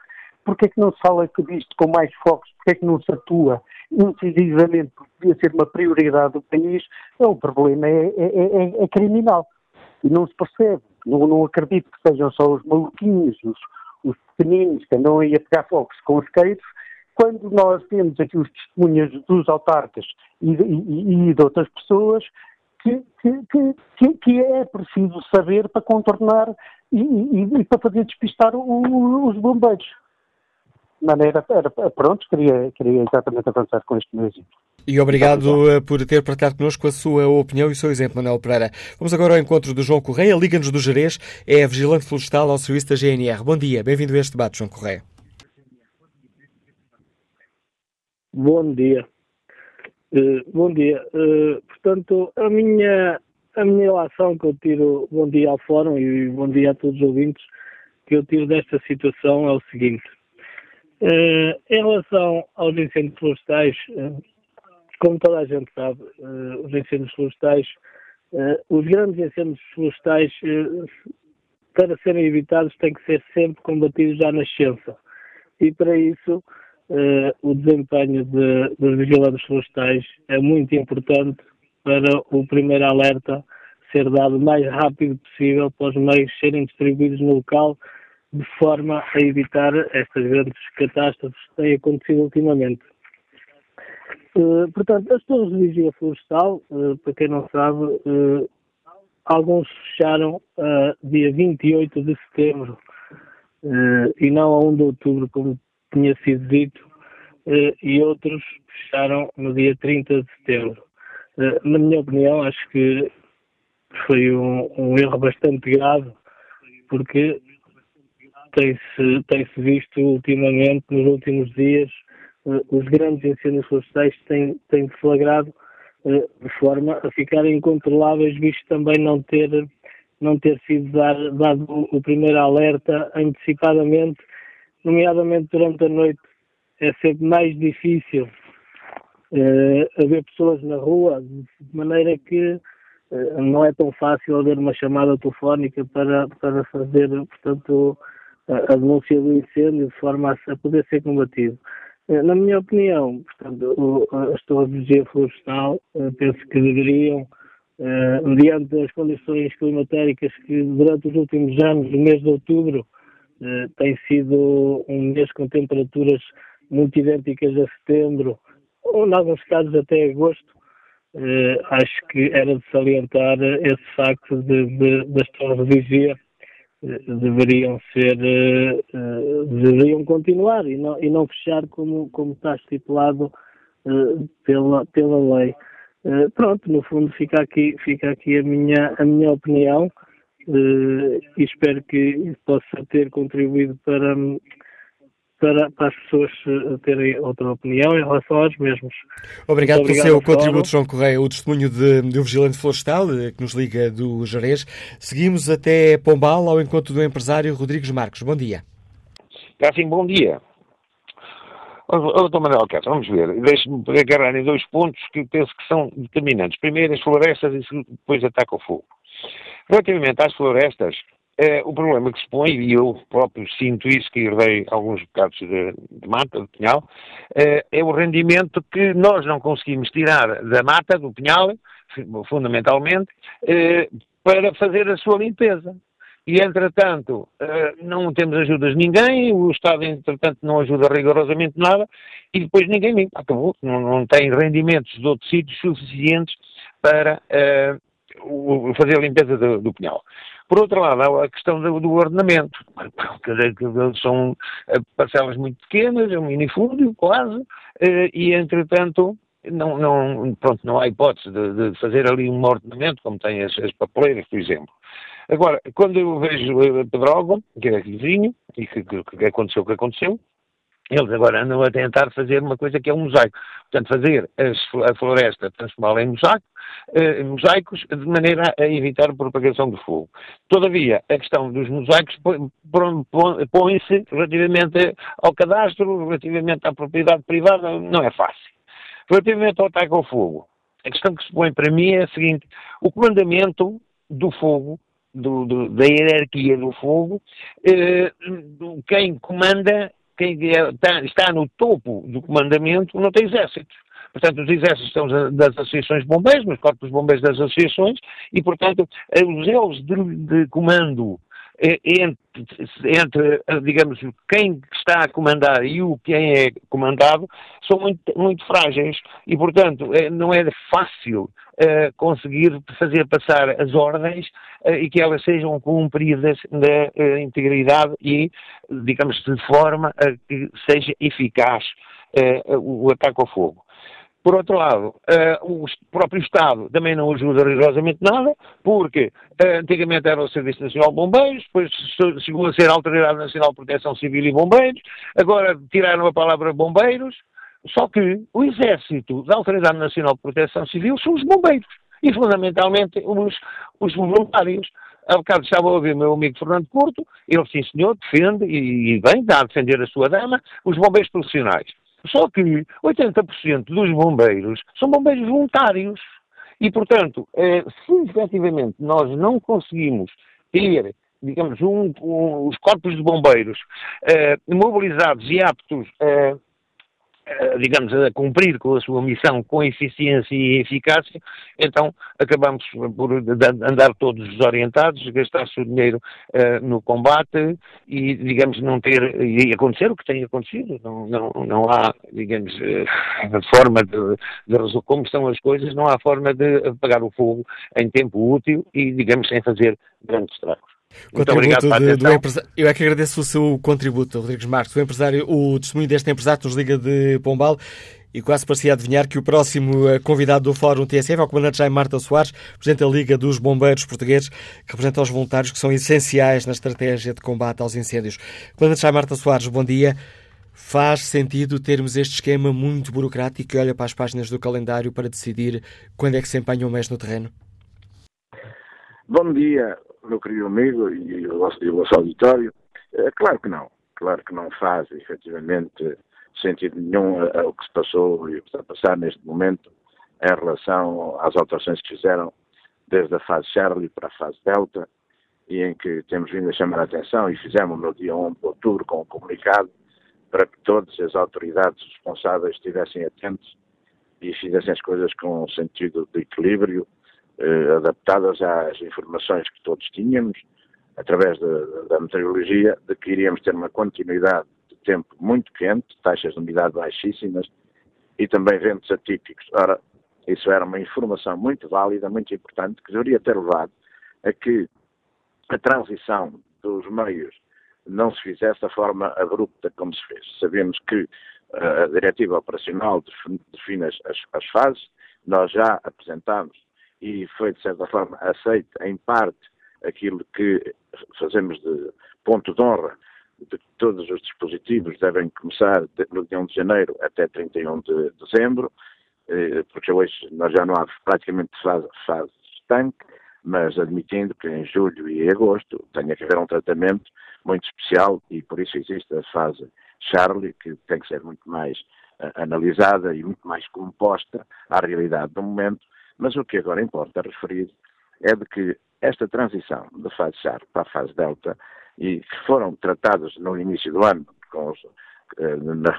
Porquê é que não se fala disto com mais focos? Porquê é que não se atua incisivamente? Porque devia ser uma prioridade do país. O problema é, é, é, é criminal. E não se percebe. Não, não, acredito que sejam só os maluquinhos, os, os pequeninos que andam aí a pegar focos com os queiros quando nós temos aqui os testemunhos dos autarcas e, e, e de outras pessoas, que, que, que, que, é preciso saber para contornar e, e para fazer despistar o, os bombeiros. De maneira, era, pronto, queria, queria exatamente avançar com este meu exemplo. E obrigado eh, por ter partilhado connosco a sua opinião e o seu exemplo, Manuel Pereira. Vamos agora ao encontro do João Correia, Liga-nos do Jerez, é Vigilante Florestal ao serviço da GNR. Bom dia, bem-vindo a este debate, João Correia. Bom dia. Uh, bom dia. Uh, portanto, a minha, a minha relação que eu tiro, bom dia ao Fórum e bom dia a todos os ouvintes, que eu tiro desta situação é o seguinte. Uh, em relação aos incêndios florestais, como toda a gente sabe, os incêndios florestais, os grandes incêndios florestais, para serem evitados, têm que ser sempre combatidos à nascença. E para isso, uh, o desempenho de, dos vigilantes florestais é muito importante para o primeiro alerta ser dado o mais rápido possível para os meios serem distribuídos no local de forma a evitar estas grandes catástrofes que têm acontecido ultimamente. Uh, portanto, as torres de vigia florestal, uh, para quem não sabe, uh, alguns fecharam dia 28 de setembro e não a 1 de outubro, como tinha sido dito, e outros fecharam no dia 30 de setembro. na minha opinião, acho que foi um, um erro bastante grave, porque tem-se tem -se visto ultimamente, nos últimos dias, uh, os grandes incêndios florestais têm, têm deflagrado uh, de forma a ficarem incontroláveis, visto também não ter, não ter sido dar, dado o primeiro alerta antecipadamente, nomeadamente durante a noite. É sempre mais difícil uh, haver pessoas na rua, de maneira que não é tão fácil haver uma chamada telefónica para, para fazer, portanto, a, denúncia do incêndio de forma a, a poder ser combatido. Eh, na minha opinião, portanto, as torres de energia florestal penso que deveriam, mediante as condições climatéricas que durante os últimos anos, o mês de outubro, tem sido um mês com temperaturas muito idênticas a setembro, ou em alguns casos até agosto, acho que era de salientar esse facto de, de, das torres de vigia deveriam ser deveriam continuar e não, e não fechar como, como está estipulado pela, pela lei. Pronto, no fundo fica aqui, fica aqui a minha, a minha opinião e espero que possa ter contribuído para, para, para as pessoas eh, terem outra opinião em relação aos mesmos. Obrigado, pelo seu contributo, João Correia, o testemunho de, de um vigilante florestal eh, que nos liga do Jerez. Seguimos até Pombal ao encontro do empresário Rodrigues Marcos. Bom dia. Assim, bom dia. Doutor Manuel Castro, vamos ver. Deixe-me agarrar em dois pontos que penso que são determinantes. Primeiro, as florestas e depois ataca o fogo. Relativamente às florestas, é, o problema que se põe, e eu próprio sinto isso, que herdei alguns bocados de, de mata, de pinhal, é, é, o rendimento que nós não conseguimos tirar da mata, do pinhal, fundamentalmente, é, para fazer a sua limpeza. E, entretanto, não temos ajudas de ninguém, o Estado, entretanto, não ajuda rigorosamente nada, e depois ninguém limpa, acabou, não, não tem rendimentos de outros sítios suficientes para o, fazer a limpeza do, do pinhal. Por outro lado, há a questão do, do ordenamento. São eh, parcelas muito pequenas, é um minifúndio quase, eh, e entretanto não, não, pronto, não há hipótese de, de, fazer ali um ordenamento, como tem as, as papeleiras, por exemplo. Agora, quando eu vejo a Pedrógão, que é vizinho, e que, que, que aconteceu o que aconteceu, eles agora andam a tentar fazer uma coisa que é um mosaico. Portanto, fazer a floresta, transformá-la em mosaico, eh, mosaicos, de maneira a evitar a propagação do fogo. Todavia, a questão dos mosaicos põe-se relativamente ao cadastro, relativamente à propriedade privada, não é fácil. Relativamente ao ataque ao fogo, a questão que se põe para mim é a seguinte: o comandamento do fogo do, do, da hierarquia do fogo, eh, quem comanda quem está, é, está no topo do comandamento não tem exércitos. Portanto, os exércitos são das associações de bombeiros, nos corpos de bombeiros das associações, e, portanto, os elos de, de comando entre, entre, digamos, quem está a comandar e o quem é comandado são muito, muito frágeis e, portanto, eh, não é fácil conseguir fazer passar as ordens uh, e que elas sejam cumpridas na uh, integridade e, digamos, de forma a que seja eficaz o ataque ao fogo. Por outro lado, uh, o próprio Estado também não ajuda rigorosamente nada, porque uh, antigamente era o Serviço Nacional de Bombeiros, depois chegou a ser a Autoridade Nacional de Proteção Civil e Bombeiros, agora tiraram a palavra bombeiros, só que o Exército da Autoridade Nacional de Proteção Civil são os bombeiros, e fundamentalmente os, os voluntários. Há bocado estava a ouvir o meu amigo Fernando Porto, ele, sim senhor, defende, e, e bem, está a defender a sua dama, os bombeiros profissionais. Só que 80% dos bombeiros são bombeiros voluntários. E, portanto, eh, se efetivamente nós não conseguimos ter, digamos, um, um, os corpos de bombeiros eh, mobilizados e aptos eh, digamos, a cumprir com a sua missão com eficiência e eficácia, então acabamos por andar todos desorientados, gastar-se o dinheiro uh, no combate e, digamos, não ter, e acontecer o que tem acontecido, não, não, não há, digamos, uh, forma de, de, como estão as coisas, não há forma de apagar o fogo em tempo útil e, digamos, sem fazer grandes estragos. Muito obrigado de, do empresário. Eu é que agradeço o seu contributo, Rodrigues Marques. O empresário, o testemunho deste empresário que nos liga de Pombal e quase parecia adivinhar que o próximo eh, convidado do Fórum TSF é o comandante Jaime Marta Soares, presidente da Liga dos Bombeiros Portugueses, que representa os voluntários que são essenciais na estratégia de combate aos incêndios. Comandante Jaime Marta Soares, bom dia. Faz sentido termos este esquema muito burocrático que olha para as páginas do calendário para decidir quando é que se empenha o mês no terreno? Bom dia meu querido amigo e o vosso, e o vosso auditório, é, claro que não. Claro que não faz, efetivamente, sentido nenhum o que se passou e o que está a passar neste momento em relação às alterações que fizeram desde a fase Charlie para a fase Delta e em que temos vindo a chamar a atenção e fizemos no dia 1 de outubro com um comunicado para que todas as autoridades responsáveis estivessem atentos e fizessem as coisas com um sentido de equilíbrio eh, adaptadas às informações que todos tínhamos, através de, da meteorologia, de que iríamos ter uma continuidade de tempo muito quente, taxas de umidade baixíssimas e também ventos atípicos. Ora, isso era uma informação muito válida, muito importante, que deveria ter levado a que a transição dos meios não se fizesse da forma abrupta como se fez. Sabemos que uh, a diretiva operacional define as, as, fases, nós já apresentámos e foi, de certa forma, aceito em parte aquilo que fazemos de ponto de honra de que todos os dispositivos devem começar no dia 1 de janeiro até 31 de dezembro, eh, porque hoje nós já não há praticamente fase, fase estanque, mas admitindo que em julho e agosto tenha que haver um tratamento muito especial e por isso existe a fase Charlie, que tem que ser muito mais uh, analisada e muito mais composta à realidade do momento, mas o que agora importa referir é de que esta transição da fase SAR para a fase Delta, e que foram tratados no início do ano, os, eh,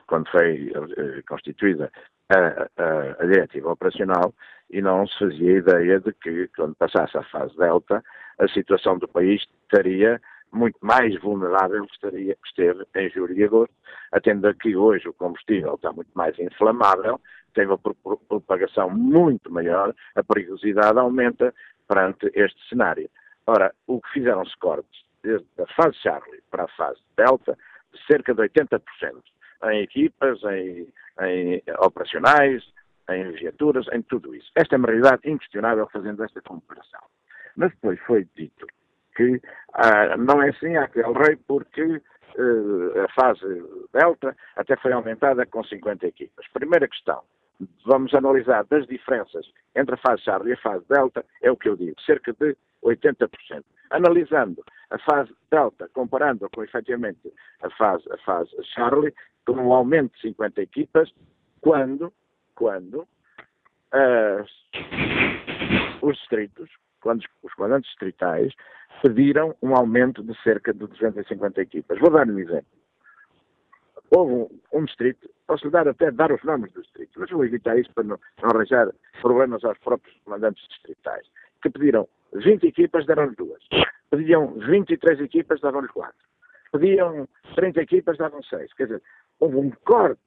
quando foi eh, constituída a, a, a, diretiva operacional, e não se fazia ideia de que, quando passasse a fase Delta, a situação do país estaria muito mais vulnerável que, estaria, que esteve em julho e agosto, atendo a que hoje o combustível está muito mais inflamável tem uma propagação muito maior, a perigosidade aumenta perante este cenário. Ora, o que fizeram-se cortes desde a fase Charlie para a fase Delta, de cerca de 80%, em equipas, em, em operacionais, em viaturas, em tudo isso. Esta é uma realidade inquestionável fazendo esta comparação. Mas depois foi dito que ah, não é assim aquele rei porque uh, a fase Delta até foi aumentada com 50 equipas. Primeira questão, vamos analisar das diferenças entre a fase Charlie e a fase Delta, é o que eu digo, cerca de 80%. Analisando a fase Delta, comparando com efetivamente a fase, a fase Charlie, com um aumento de 50 equipas, quando, quando uh, os distritos, quando os comandantes distritais pediram um aumento de cerca de 250 equipas. Vou dar um exemplo houve um, um, distrito, posso dar até dar os nomes dos distritos, mas vou evitar isso para não, não arranjar problemas aos próprios comandantes distritais, que pediram 20 equipas, deram-lhe duas. Pediam 23 equipas, davam-lhe quatro. Pediam 30 equipas, davam seis. Quer dizer, houve um corte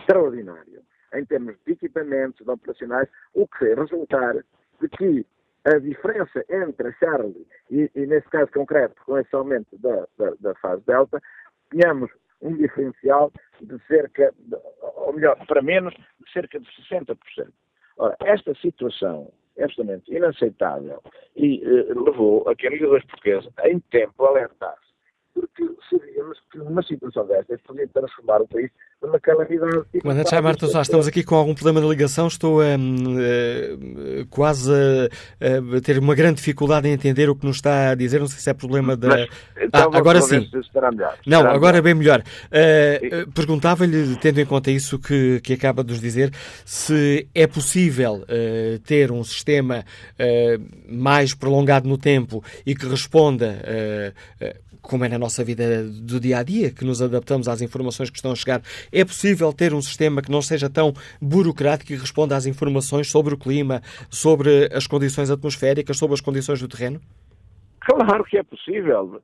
extraordinário em termos de equipamentos, de operacionais, o que fez resultar de que a diferença entre a Charlie e, e nesse caso concreto, com esse aumento da, da, da fase Delta, tínhamos um diferencial de cerca, de, ou melhor, para menos, de cerca de 60%. Ora, esta situação é absolutamente inaceitável e eh, levou a que a Liga dos Portugueses, em tempo, alertasse porque sabíamos que numa situação destas podia transformar o país numa calamidade. Comandante Marta estamos aqui com algum problema de ligação, estou um, uh, quase a, a, ter uma grande dificuldade em entender o que nos está a dizer, não sei se é problema da... Mas, então, ah, agora sim. Estará melhor. Não, agora melhor. é bem melhor. Uh, Perguntava-lhe, tendo em conta isso que, que acaba de nos dizer, se é possível uh, ter um sistema mais prolongado no tempo e que responda como é na nossa vida do dia a dia, que nos adaptamos às informações que estão a chegar É possível ter um sistema que não seja tão burocrático e responda às informações sobre o clima, sobre as condições atmosféricas, sobre as condições do terreno? Claro que é possível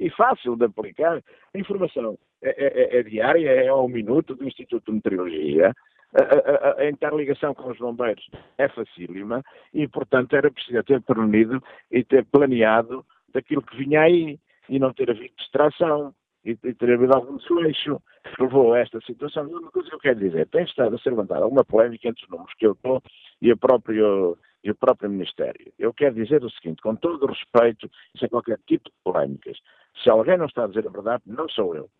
e fácil de aplicar. A informação é, é, é diária, é ao minuto do Instituto de Meteorologia. A, a, a, interligação com os bombeiros é facílima e, portanto, era preciso ter prevenido e ter planeado daquilo que vinha aí e não ter havido distração e, e ter havido algum desleixo que levou a esta situação. Uma coisa que eu quero dizer, tem estado a ser levantada alguma polémica entre os números que eu dou e a próprio e o próprio Ministério. Eu quero dizer o seguinte, com todo o respeito, sem qualquer tipo de polémicas, se alguém não está a dizer a verdade, não sou eu.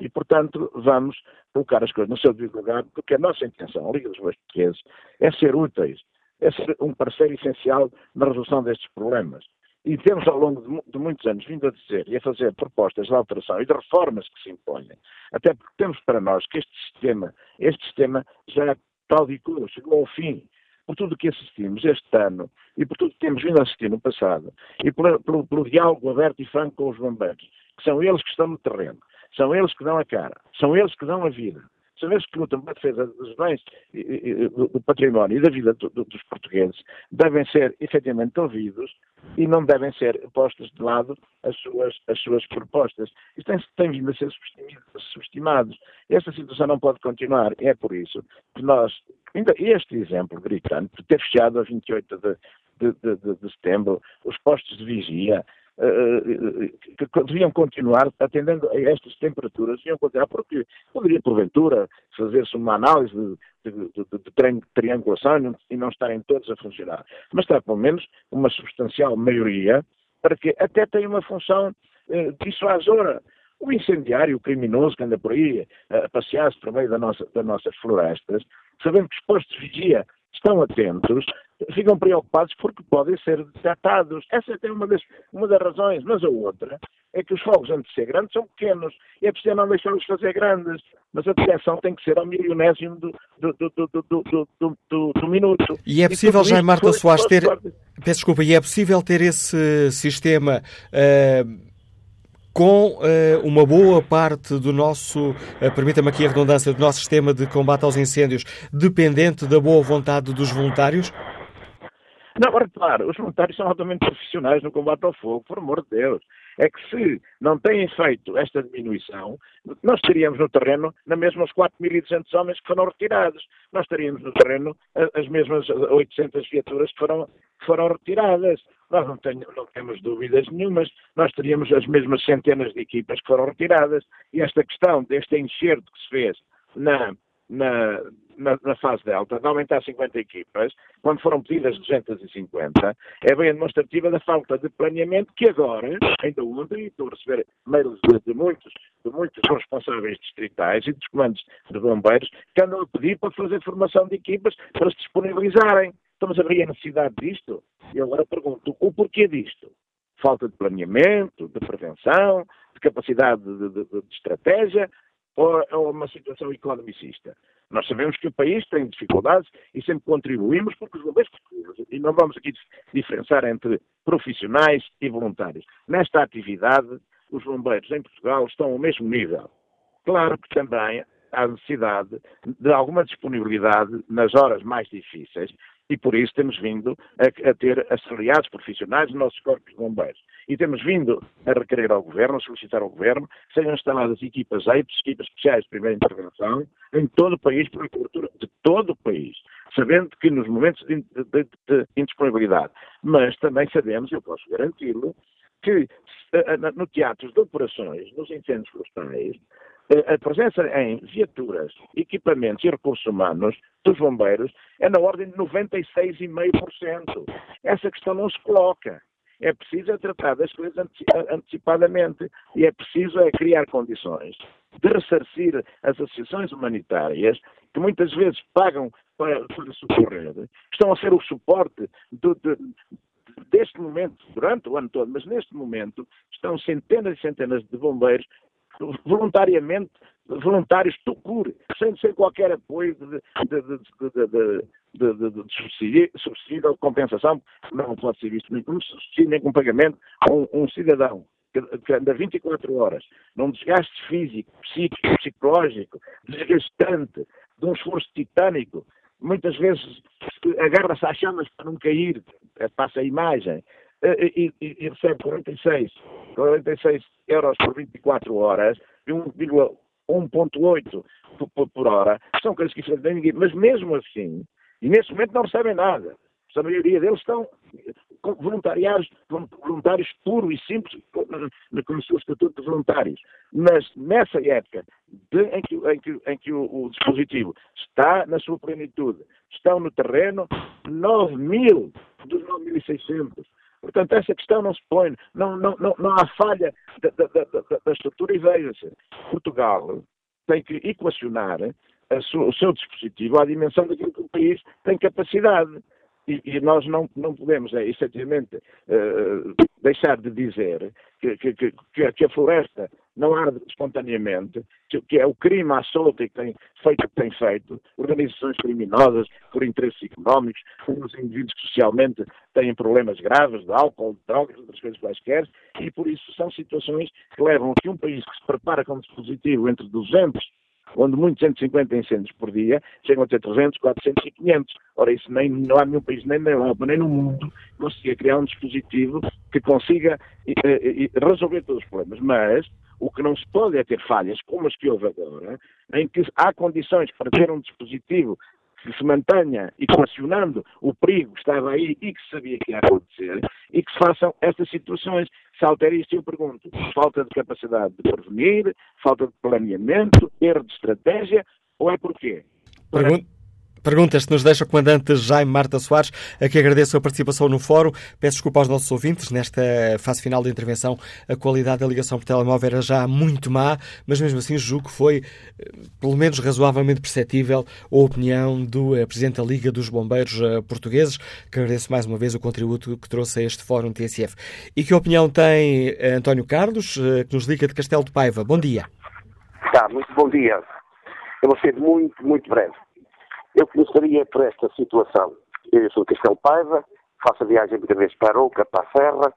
E, portanto, vamos colocar as coisas no seu devido lugar, porque a nossa intenção, a Liga dos Bois Portugueses, é ser úteis, é ser um parceiro essencial na resolução destes problemas. E temos, ao longo de, muitos anos, vindo a dizer e a fazer propostas de alteração e de reformas que se impõem, até porque temos para nós que este sistema, este sistema já claudicou, chegou ao fim. Por tudo o que assistimos este ano e por tudo que temos vindo a assistir no passado e pelo, pelo, pelo diálogo aberto e franco com os bombeiros, que são eles que estão no terreno, são eles que dão a cara, são eles que dão a vida, eles que lutam pela defesa dos bens, do património e da vida dos portugueses, devem ser efetivamente ouvidos e não devem ser postos de lado as suas, as suas propostas. Isto tem, tem vindo a ser subestimados. Esta situação não pode continuar. É por isso que nós Ainda este exemplo gritante ter fechado a 28 de, de, de, de setembro os postos de vigia, que deviam continuar atendendo a estas temperaturas, deviam continuar, porque poderia, porventura, fazer-se uma análise de, de, de, triangulação e não estarem todos a funcionar. Mas está, pelo menos, uma substancial maioria para que até tenha uma função uh, dissuasora. O incendiário, o criminoso que anda por aí a passear-se por meio da nossa, das nossas florestas, sabendo que os postos de vigia estão atentos, ficam preocupados porque podem ser detectados. Essa é até uma das, uma das razões, mas a outra é que os fogos, antes de ser grandes, são pequenos e é preciso não deixá-los fazer grandes, mas a detecção tem que ser ao milionésimo do, do, do, do, do minuto. E é possível, Jaime Marta Soares, ter... Peço desculpa, e é possível ter esse sistema... Uh com uh, uma boa parte do nosso, uh, permita-me aqui a redundância, do nosso sistema de combate aos incêndios dependente da boa vontade dos voluntários? Não, claro, os voluntários são altamente profissionais no combate ao fogo, por amor de Deus. É que se não têm feito esta diminuição, nós teríamos no terreno na mesma os 4.200 homens que foram retirados. Nós teríamos no terreno as mesmas 800 viaturas que foram, foram retiradas. Nós não, tenho, não temos dúvidas nenhumas, nós teríamos as mesmas centenas de equipas que foram retiradas. E esta questão deste enxerto que se fez na, na, na, na, fase delta, de aumentar 50 equipas, quando foram pedidas 250, é bem demonstrativa da falta de planeamento que agora, ainda ontem, estou a receber mails de, muitos, de muitos responsáveis distritais e dos comandos de bombeiros que andam a pedir para fazer formação de equipas para se disponibilizarem. Estamos a ver a necessidade disto? E agora pergunto, o porquê disto? Falta de planeamento, de prevenção, de capacidade de, de, de estratégia ou é uma situação economicista? Nós sabemos que o país tem dificuldades e sempre contribuímos porque os bombeiros e não vamos aqui diferenciar entre profissionais e voluntários. Nesta atividade, os bombeiros em Portugal estão ao mesmo nível. Claro que também há necessidade de alguma disponibilidade nas horas mais difíceis e por isso temos vindo a, a ter assalariados profissionais nos nossos corpos de bombeiros. E temos vindo a requerer ao Governo, a solicitar ao Governo, que sejam instaladas equipas EIPs, equipas especiais de primeira intervenção, em todo o país, por cobertura de todo o país, sabendo que nos momentos de, de, de, de indisponibilidade, mas também sabemos, eu posso garanti-lo, que no teatro de operações, nos incêndios florestais, a presença em viaturas, equipamentos e recursos humanos dos bombeiros é na ordem de 96,5%. Essa questão não se coloca. É preciso é tratar das coisas antecipadamente e é preciso é criar condições de ressarcir as associações humanitárias que muitas vezes pagam para, para socorrer, estão a ser o suporte do, de, deste momento, durante o ano todo, mas neste momento, estão centenas e centenas de bombeiros voluntariamente, voluntários tucur, sem, sem qualquer apoio de, de, de, de, subsídio, subsídio ou compensação, não pode ser visto nem como subsídio nem como pagamento a um, um cidadão que anda 24 horas, num desgaste físico, psíquico, psicológico, desgastante, de um esforço titânico, muitas vezes agarra-se às chamas para não cair, passa a imagem, e, e, e recebe 46, 46 euros por 24 horas, 1,8 por, por hora, são coisas que enfrentam ninguém, mas mesmo assim, e nesse momento não recebem nada. A maioria deles estão voluntariados, voluntários puro e simples, com o seu estatuto de voluntários. Mas nessa época de, em que, em que, em que o, o, dispositivo está na sua plenitude, estão no terreno 9 mil dos 9.600. Portanto, essa questão não se põe, não, não, não, não há falha da, da, da, da estrutura e veja-se. Portugal tem que equacionar o seu dispositivo à dimensão daquilo que o país tem capacidade. E, e nós não, não podemos, é, efetivamente, uh, deixar de dizer que, que, que, que, a floresta não arde espontaneamente, que, é o crime à solta que tem feito o que tem feito, organizações criminosas por interesses económicos, os indivíduos que socialmente têm problemas graves de álcool, de drogas, outras coisas quaisquer, e por isso são situações que levam a que um país que se prepara com dispositivo entre 200 onde muitos 150 incêndios por dia chegam a ter 300, 400 e 500. Ora, isso nem, não há nenhum país, nem na Europa, nem no mundo, que consiga criar um dispositivo que consiga resolver todos os problemas. Mas o que não se pode é ter falhas, como as que houve agora, em que há condições para ter um dispositivo que se mantenha equacionando o perigo que estava aí e que se sabia que ia acontecer, e que se façam estas situações. Se altera isto, eu pergunto, falta de capacidade de prevenir, falta de planeamento, erro de estratégia, ou é porquê? Pergunta. Perguntas que nos deixa o comandante Jaime Marta Soares, a que agradeço a participação no fórum. Peço desculpa aos nossos ouvintes, nesta fase final da intervenção, a qualidade da ligação por telemóvel era já muito má, mas mesmo assim julgo que foi, eh, pelo menos razoavelmente perceptível, a opinião do eh, Presidente da Liga dos Bombeiros eh, Portugueses, que agradeço mais uma vez o contributo que trouxe a este fórum TSF. E que opinião tem António Carlos, que nos liga de Castelo de Paiva? Bom dia. Tá, muito bom dia. Eu vou ser muito, muito breve. Eu começaria por esta situação. Eu sou de Castelo Paiva, faço a viagem muitas vezes para Oca, para a Serra,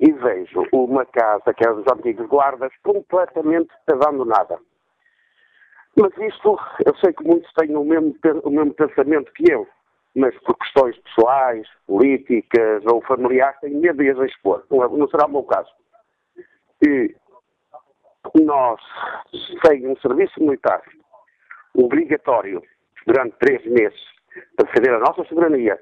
e vejo uma casa que é dos antigos guardas completamente abandonada. Mas isto, eu sei que muitos têm o mesmo, o mesmo pensamento que eu, mas por questões pessoais, políticas ou familiares, têm medo de as expor. Não, é, não será o meu caso. E nós, sem um serviço militar obrigatório durante três meses para defender a nossa soberania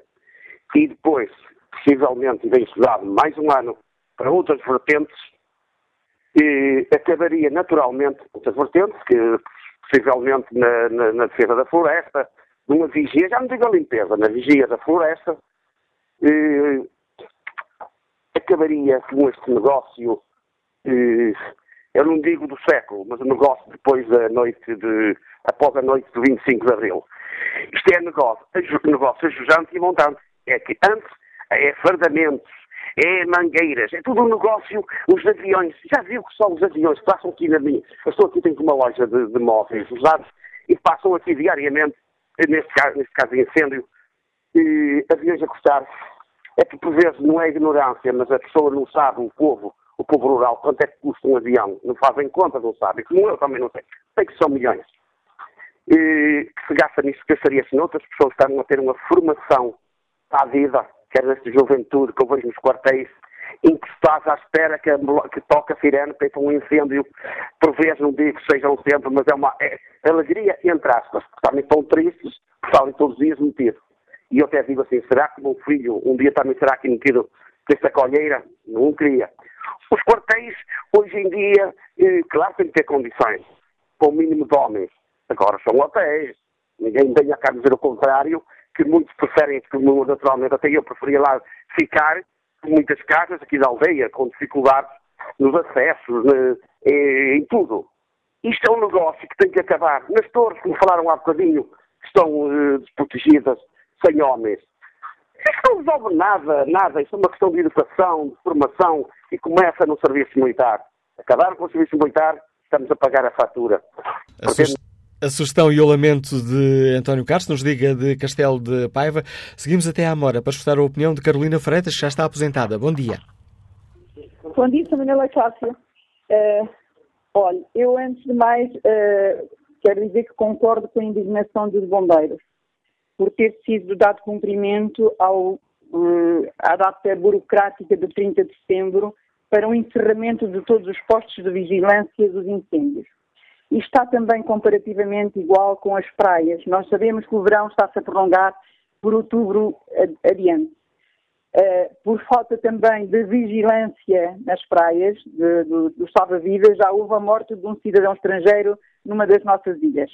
e depois, possivelmente, bem estudado, mais um ano para outras vertentes, e acabaria naturalmente outras vertentes, que possivelmente na, na, na, defesa da floresta, numa vigia, já não digo a limpeza, na vigia da floresta, e, acabaria com este negócio, e, eu não digo do século, mas o negócio depois da noite de após a noite de 25 de Abril. Isto é negócio, negócio ajustante e montante. É que antes é fardamentos, é mangueiras, é tudo um negócio, os aviões, já viu que são os aviões que passam aqui na minha, eu estou aqui, tenho uma loja de, de móveis usados e passam aqui diariamente, neste caso, neste caso incêndio, e aviões a custar, é que por vezes não é ignorância, mas a pessoa não sabe, o povo, o povo rural, quanto é que custa um avião, não fazem conta, não sabem, como eu também não sei, sei que são milhões que se gasta nisso, gastaria-se noutras pessoas que estão a ter uma formação à vida, quer nesta juventude que eu vejo nos quartéis, em que estás à espera que, que toque a sirene para um incêndio, por vezes não digo que sejam sempre, mas é uma é, alegria, entre aspas, porque também estão tristes, estão todos os dias metidos. E eu até digo assim, será que o meu filho um dia também será aqui metido nesta colheira? Não queria. Os quartéis, hoje em dia, eh, claro, têm que ter condições, com o mínimo de homens, Agora são hotéis. Ninguém venha cá dizer o contrário, que muitos preferem, como naturalmente até eu preferia lá ficar, muitas casas aqui da aldeia, com dificuldades nos acessos, em, em tudo. Isto é um negócio que tem que acabar. Nas torres, como falaram há bocadinho, estão uh, desprotegidas, sem homens. Isto não resolve nada, nada. Isto é uma questão de educação, de formação e começa no serviço militar. Acabar com o serviço militar, estamos a pagar a fatura. A sugestão e o lamento de António Carlos, nos diga de Castelo de Paiva. Seguimos até à Mora para escutar a opinião de Carolina Freitas, que já está aposentada. Bom dia. Bom dia, Manuela Cássio. Uh, olha, eu antes de mais uh, quero dizer que concordo com a indignação dos bombeiros por ter sido dado cumprimento ao, uh, à data burocrática de 30 de setembro para o encerramento de todos os postos de vigilância dos incêndios. E está também comparativamente igual com as praias. Nós sabemos que o verão está-se a prolongar por outubro adiante. Uh, por falta também de vigilância nas praias do, do salva-vidas, já houve a morte de um cidadão estrangeiro numa das nossas ilhas.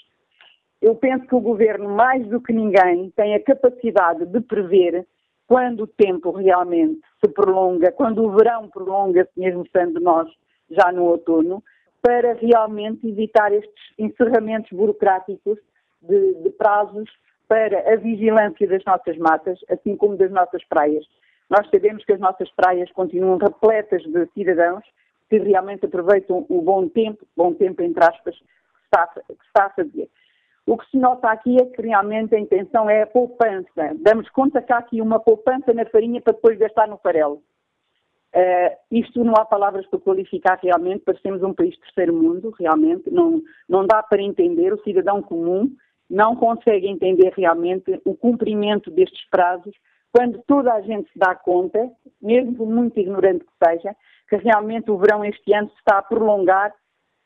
Eu penso que o governo, mais do que ninguém, tem a capacidade de prever quando o tempo realmente se prolonga, quando o verão prolonga-se, mesmo sendo nós já no outono, para realmente evitar estes encerramentos burocráticos de, de prazos para a vigilância das nossas matas, assim como das nossas praias. Nós sabemos que as nossas praias continuam repletas de cidadãos que realmente aproveitam o bom tempo, bom tempo entre aspas, que está, que está a fazer. O que se nota aqui é que realmente a intenção é a poupança. Damos conta que há aqui uma poupança na farinha para depois gastar no farelo. Uh, isto não há palavras para qualificar realmente, parecemos um país terceiro mundo, realmente, não, não dá para entender, o cidadão comum não consegue entender realmente o cumprimento destes prazos, quando toda a gente se dá conta, mesmo muito ignorante que seja, que realmente o verão este ano se está a prolongar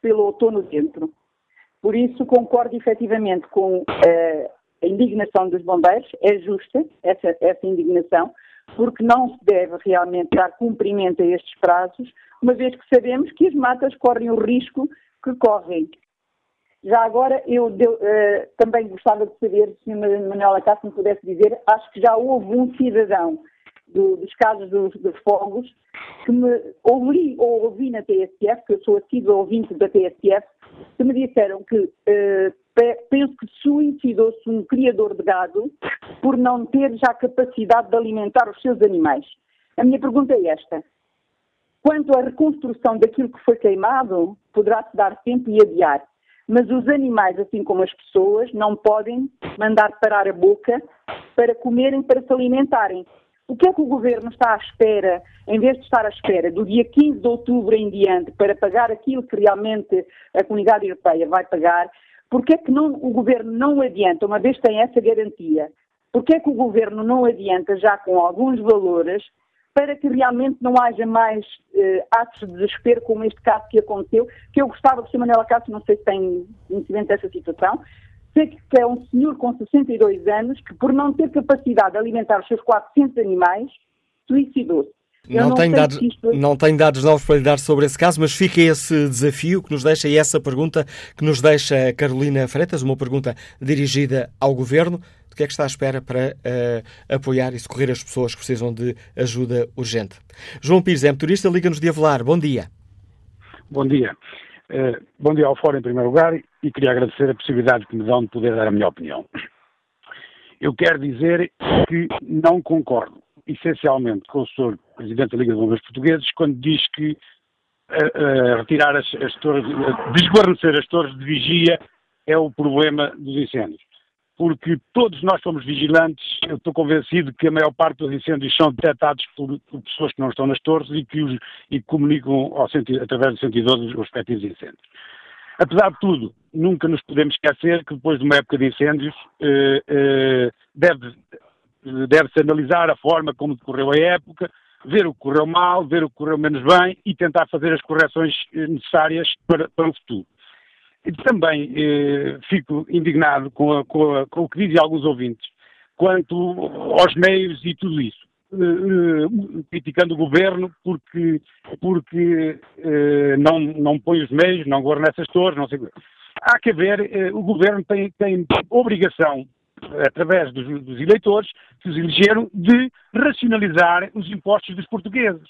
pelo outono dentro. Por isso, concordo efetivamente com uh, a indignação dos bombeiros, é justa essa, essa indignação, porque não se deve realmente dar cumprimento a estes prazos, uma vez que sabemos que as matas correm o risco que correm. Já agora, eu deu, uh, também gostava de saber, se a Manuela Cássio me pudesse dizer, acho que já houve um cidadão do, dos casos dos, dos, fogos que me ouvi, ou ouvi na TSF, que eu sou assíduo ouvinte da TSF, que me disseram que uh, penso que suicidou-se um criador de gado por não ter já capacidade de alimentar os seus animais. A minha pergunta é esta. Quanto à reconstrução daquilo que foi queimado, poderá-se dar tempo e adiar. Mas os animais, assim como as pessoas, não podem mandar parar a boca para comerem, para se alimentarem. O que é que o governo está à espera, em vez de estar à espera do dia 15 de outubro em diante, para pagar aquilo que realmente a comunidade europeia vai pagar? Porquê é que não, o governo não adianta, uma vez tem essa garantia, porquê é que o governo não adianta já com alguns valores para que realmente não haja mais eh, atos de desespero como este caso que aconteceu, que eu gostava que o Sr. Manuel Cássio, não sei se tem conhecimento dessa situação, sei que é um senhor com 62 anos que, por não ter capacidade de alimentar os seus 400 animais, suicidou-se. Não, não, tenho dados, isto... não tenho dados novos para lhe dar sobre esse caso, mas fica esse desafio que nos deixa e essa pergunta que nos deixa Carolina Freitas, uma pergunta dirigida ao Governo. Do que é que está à espera para uh, apoiar e socorrer as pessoas que precisam de ajuda urgente? João Pires é motorista, liga-nos de Avelar. Bom dia. Bom dia. Uh, bom dia ao Fórum, em primeiro lugar, e queria agradecer a possibilidade que me dão de poder dar a minha opinião. Eu quero dizer que não concordo essencialmente com o Sr. Presidente da Liga de Bombeiros Portugueses quando diz que uh, uh, retirar as, as torres, uh, desguarnecer as torres de vigia é o problema dos incêndios. Porque todos nós somos vigilantes, eu estou convencido que a maior parte dos incêndios são detectados por, por pessoas que não estão nas torres e que, os, e comunicam ao através do 112 os respectivos incêndios. Apesar de tudo, nunca nos podemos esquecer que depois de uma época de incêndios deve deve-se analisar a forma como decorreu a época, ver o que correu mal, ver o que correu menos bem e tentar fazer as correções eh, necessárias para, para o futuro. E também eh, fico indignado com, a, com, a, com, o que dizem alguns ouvintes quanto aos meios e tudo isso. Eh, eh criticando o governo porque, porque eh, não, não põe os meios, não governa essas torres, não sei Há que ver, o governo tem, tem obrigação através dos, dos eleitores que os elegeram, de racionalizar os impostos dos portugueses.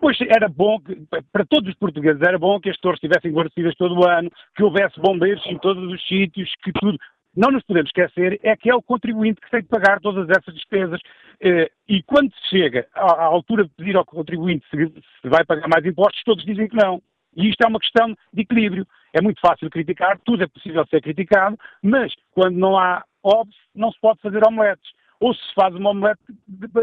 Pois era bom, que, para todos os portugueses, era bom que as torres estivessem guarnecidas todo o ano, que houvesse bombeiros em todos os sítios, que tudo. Não nos podemos esquecer é que é o contribuinte que tem de pagar todas essas despesas. Eh, e quando se chega à altura de pedir ao contribuinte se vai pagar mais impostos, todos dizem que não. E isto é uma questão de equilíbrio. É muito fácil criticar, tudo é possível ser criticado, mas quando não há ovos, não se pode fazer omeletes. Ou se faz uma omelete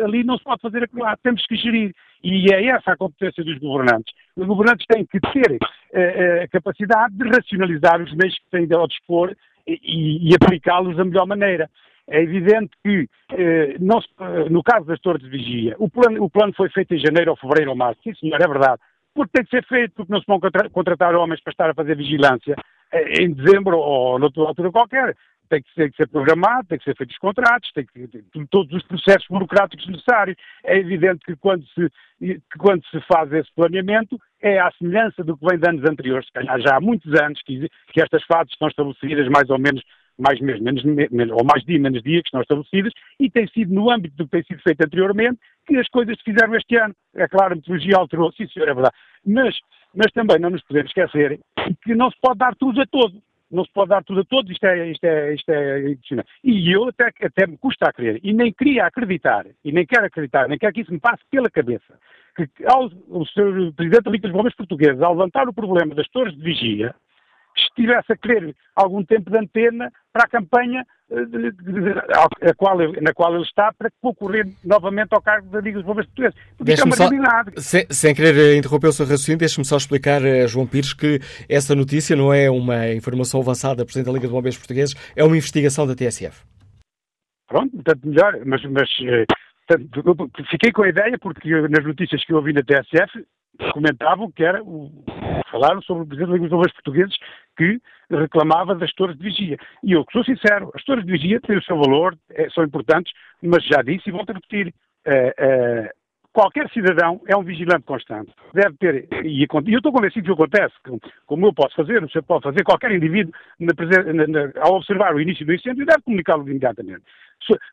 ali, não se pode fazer aquilo lá. Temos que gerir. E é essa a competência dos governantes. Os governantes têm que ter uh, a capacidade de racionalizar os meios que têm ao dispor e, e aplicá-los da melhor maneira. É evidente que, eh, não se, no caso das torres de vigia, o plano, o plano foi feito em janeiro ou fevereiro ou março. Sim, senhor, é verdade. Porque tem que ser feito, porque não se vão contratar homens para estar a fazer vigilância em dezembro ou noutra altura qualquer tem que, ser, que ser programado, tem que ser feitos os contratos, tem que ter todos os processos burocráticos necessários. É evidente que quando, se, que quando se faz esse planeamento é à semelhança do que vem de anos anteriores, se calhar já há muitos anos que, que estas fases estão estabelecidas mais ou menos mais mês, menos, menos, ou mais dia, menos dia, que estão estabelecidas, e tem sido no âmbito do que tem sido feito anteriormente que as coisas se fizeram este ano. É claro, a metodologia alterou, sim senhor, é verdade. Mas, mas também não nos podemos esquecer que não se pode dar tudo a todo não se pode dar tudo a todos, isto é, isto é, isto é. E eu até, até me custa a crer, e nem queria acreditar, e nem quero acreditar, nem quero que isso me passe pela cabeça, que ao, o Sr. Presidente da Liga dos Bombeiros Portugueses, ao levantar o problema das torres de vigia, estivesse a querer algum tempo de antena para a campanha eh, a qual, na qual ele está para concorrer novamente ao cargo da Liga dos Bombeiros Portugueses. Porque é uma só, realidade. Sem, sem, querer eh, interromper o seu raciocínio, deixe-me só explicar, uh, João Pires, que essa notícia não é uma informação avançada da Presidente da Liga dos Bombeiros Portugueses, é uma investigação da TSF. Pronto, portanto, melhor, mas, mas portanto, fiquei com a ideia, porque nas notícias que eu ouvi na TSF, comentavam que era falaram sobre o Presidente da Liga dos Bombeiros Portugueses que reclamava das torres de vigia. E eu, sou sincero, as torres de vigia têm o seu valor, é, são importantes, mas já disse e volto a repetir, é, é, qualquer cidadão é um vigilante constante. Deve ter, e eu estou convencido que acontece, como eu posso fazer, você pode fazer, qualquer indivíduo, na, na, na, ao observar o início do incêndio, deve comunicá-lo imediatamente.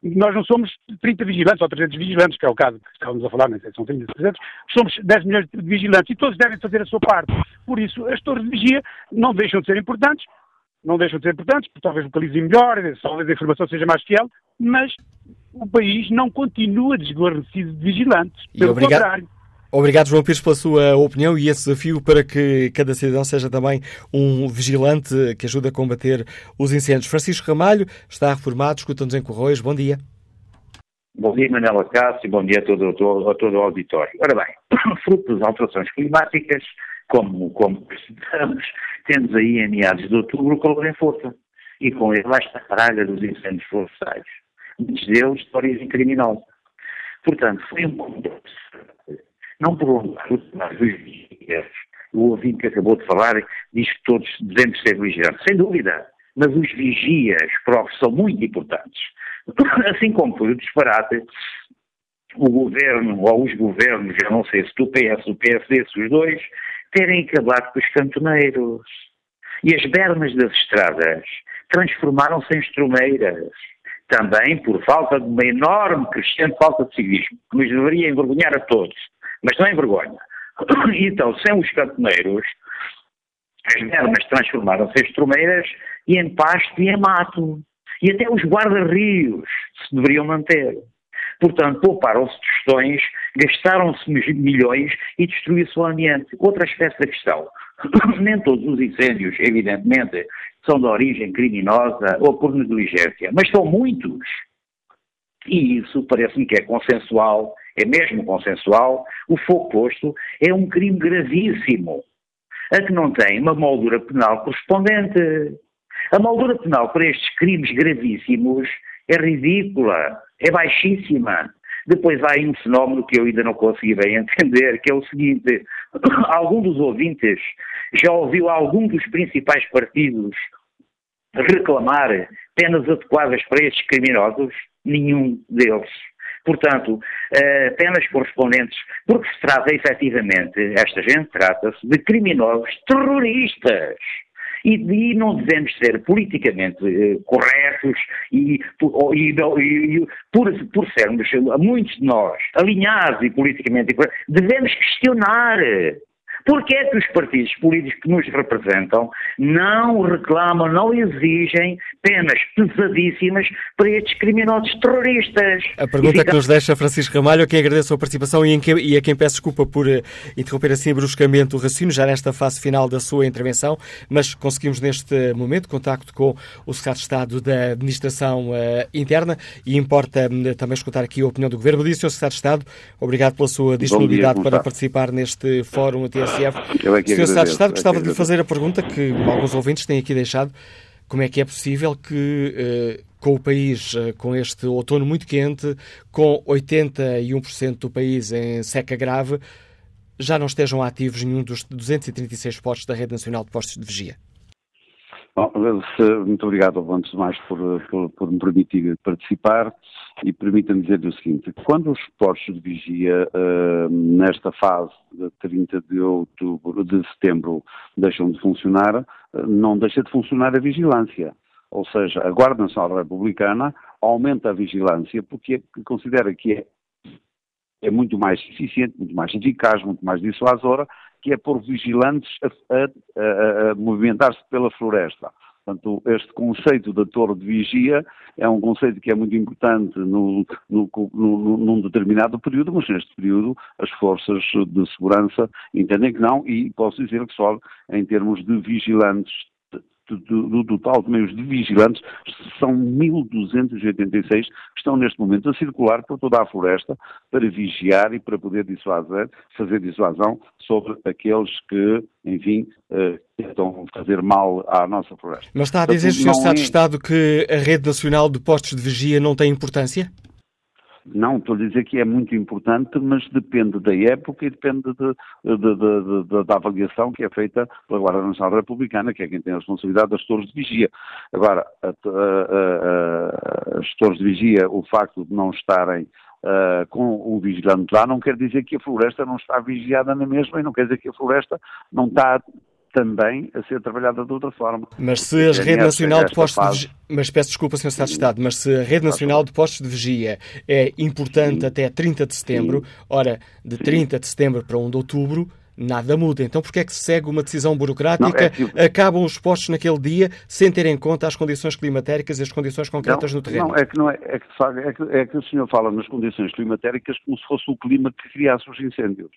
Nós não somos 30 vigilantes ou 300 vigilantes, que é o caso que estávamos a falar, nem sei se são 30 ou 300, somos 10 milhões de vigilantes e todos devem fazer a sua parte. Por isso, as torres de vigia não deixam de ser importantes, não deixam de ser importantes, porque talvez localizem melhor, talvez a informação seja mais fiel, mas o país não continua desguarnecido de vigilantes. Pelo obrigado, contrário. Obrigado, João Pires, pela sua opinião e esse desafio para que cada cidadão seja também um vigilante que ajude a combater os incêndios. Francisco Ramalho está reformado, escuta-nos em Correios. Bom dia. Bom dia, Manela Cássio, bom dia a todo, a todo, a todo o auditório. Ora bem, (coughs) fruto das alterações climáticas, como, como percebemos, temos aí em meados de outubro o calor em força e com ele esta praga dos incêndios florestais, muitos deles de origem criminosa. Portanto, foi um não prolongar os dias. O ouvinte que acabou de falar diz que todos devemos ser vigilantes. Sem dúvida. Mas os vigias próprios são muito importantes. (laughs) Assim como foi o disparate, o governo ou os governos, eu não sei se do PS, do PSD, se os dois, terem acabado com os cantoneiros. E as bermas das estradas transformaram-se em estromeiras. Também por falta de uma enorme, crescente falta de civismo, que nos deveria envergonhar a todos mas não é vergonha. (coughs) Então, sem os cantoneiros, as bermas transformaram-se em estromeiras e em pasto e em mato. E até os guarda-rios se deveriam manter. Portanto, pouparam-se tostões, gastaram-se milhões e destruiu-se o ambiente. Outra aspecto da questão. (coughs) Nem todos os incêndios, evidentemente, são de origem criminosa ou por negligência, mas são muitos. E isso parece-me que é consensual é mesmo consensual, o fogo posto é um crime gravíssimo, a que não tem uma moldura penal correspondente. A moldura penal para estes crimes gravíssimos é ridícula, é baixíssima. Depois há aí um fenómeno que eu ainda não consegui bem (laughs) entender, que é o seguinte: (coughs) algum dos ouvintes já ouviu algum dos principais partidos reclamar penas adequadas para estes criminosos? Nenhum deles. Portanto, uh, penas correspondentes, porque se trata efetivamente, esta gente trata-se de criminosos terroristas. E, e, não devemos ser politicamente uh, corretos e, e, e, por, por sermos, muitos de nós, alinhados e politicamente devemos questionar Porque é que os partidos políticos que nos representam não reclamam, não exigem penas pesadíssimas para estes criminosos terroristas? A pergunta fica... que nos deixa Francisco Ramalho, a quem agradeço a participação e, quem, e a quem peço desculpa por uh, interromper assim bruscamente o raciocínio, já nesta fase final da sua intervenção, mas conseguimos neste momento contacto com o Secretário de Estado da Administração uh, Interna e importa uh, também escutar aqui a opinião do Governo. Disse, Sr. Secretário de Estado, obrigado pela sua disponibilidade dia, para participar neste fórum, a TSF. Eu é que Sr. Secretário de Estado, gostava de lhe fazer a pergunta que alguns ouvintes têm aqui deixado. Como é que é possível que, uh, com o país, uh, com este outono muito quente, com 81% do país em seca grave, já não estejam ativos nenhum dos 236 postos da Rede Nacional de Postos de Vigia? Bom, muito obrigado, antes de mais, por, por, por me permitir participar e permita-me dizer-lhe o seguinte: quando os postos de vigia, uh, nesta fase de 30 de outubro, de setembro, deixam de funcionar, uh, não deixa de funcionar a vigilância. Ou seja, a Guarda Nacional Republicana aumenta a vigilância porque é, considera que é, é muito mais eficiente, muito mais eficaz, muito mais dissuasora que é por vigilantes a, a, a, a movimentar-se pela floresta. Portanto, este conceito da torre de vigia é um conceito que é muito importante no, no, no, num determinado período, mas neste período as forças de segurança entendem que não e posso dizer que só em termos de vigilantes do, do, total de meios de vigilantes, são 1.286 que estão neste momento a circular por toda a floresta para vigiar e para poder dissuadir, fazer dissuasão sobre aqueles que, enfim, uh, tentam fazer mal à nossa floresta. Mas está a dizer, Sr. Estado de é- Estado, que a Rede Nacional de Postos de Vigia não tem importância? Não, estou a dizer que é muito importante, mas depende da época e depende de, de, de, da avaliação que é feita pela Guarda Nacional Republicana, que é quem tem a responsabilidade das torres de vigia. Agora, a, a, a, as torres de vigia, o facto de não estarem Uh, com o vigilante lá, não quer dizer que a floresta não está vigiada na mesma e não quer dizer que a floresta não está também a ser trabalhada de outra forma. Mas se a Rede Nacional de Postos fase... de Mas peço desculpa, Sr. Estado de Estado, mas se a Rede Nacional de Postos de Vigia é importante Sim. até 30 de setembro, Sim. ora, de 30 de setembro para 1 de outubro, nada muda. Então, porquê é que se segue uma decisão burocrática? Não, é que... Acabam os postos naquele dia sem ter em conta as condições climatéricas e as condições concretas não, no terreno? Não, é que, não é, é, que, é, que, é que o senhor fala nas condições climatéricas como se fosse o clima que criasse os incêndios.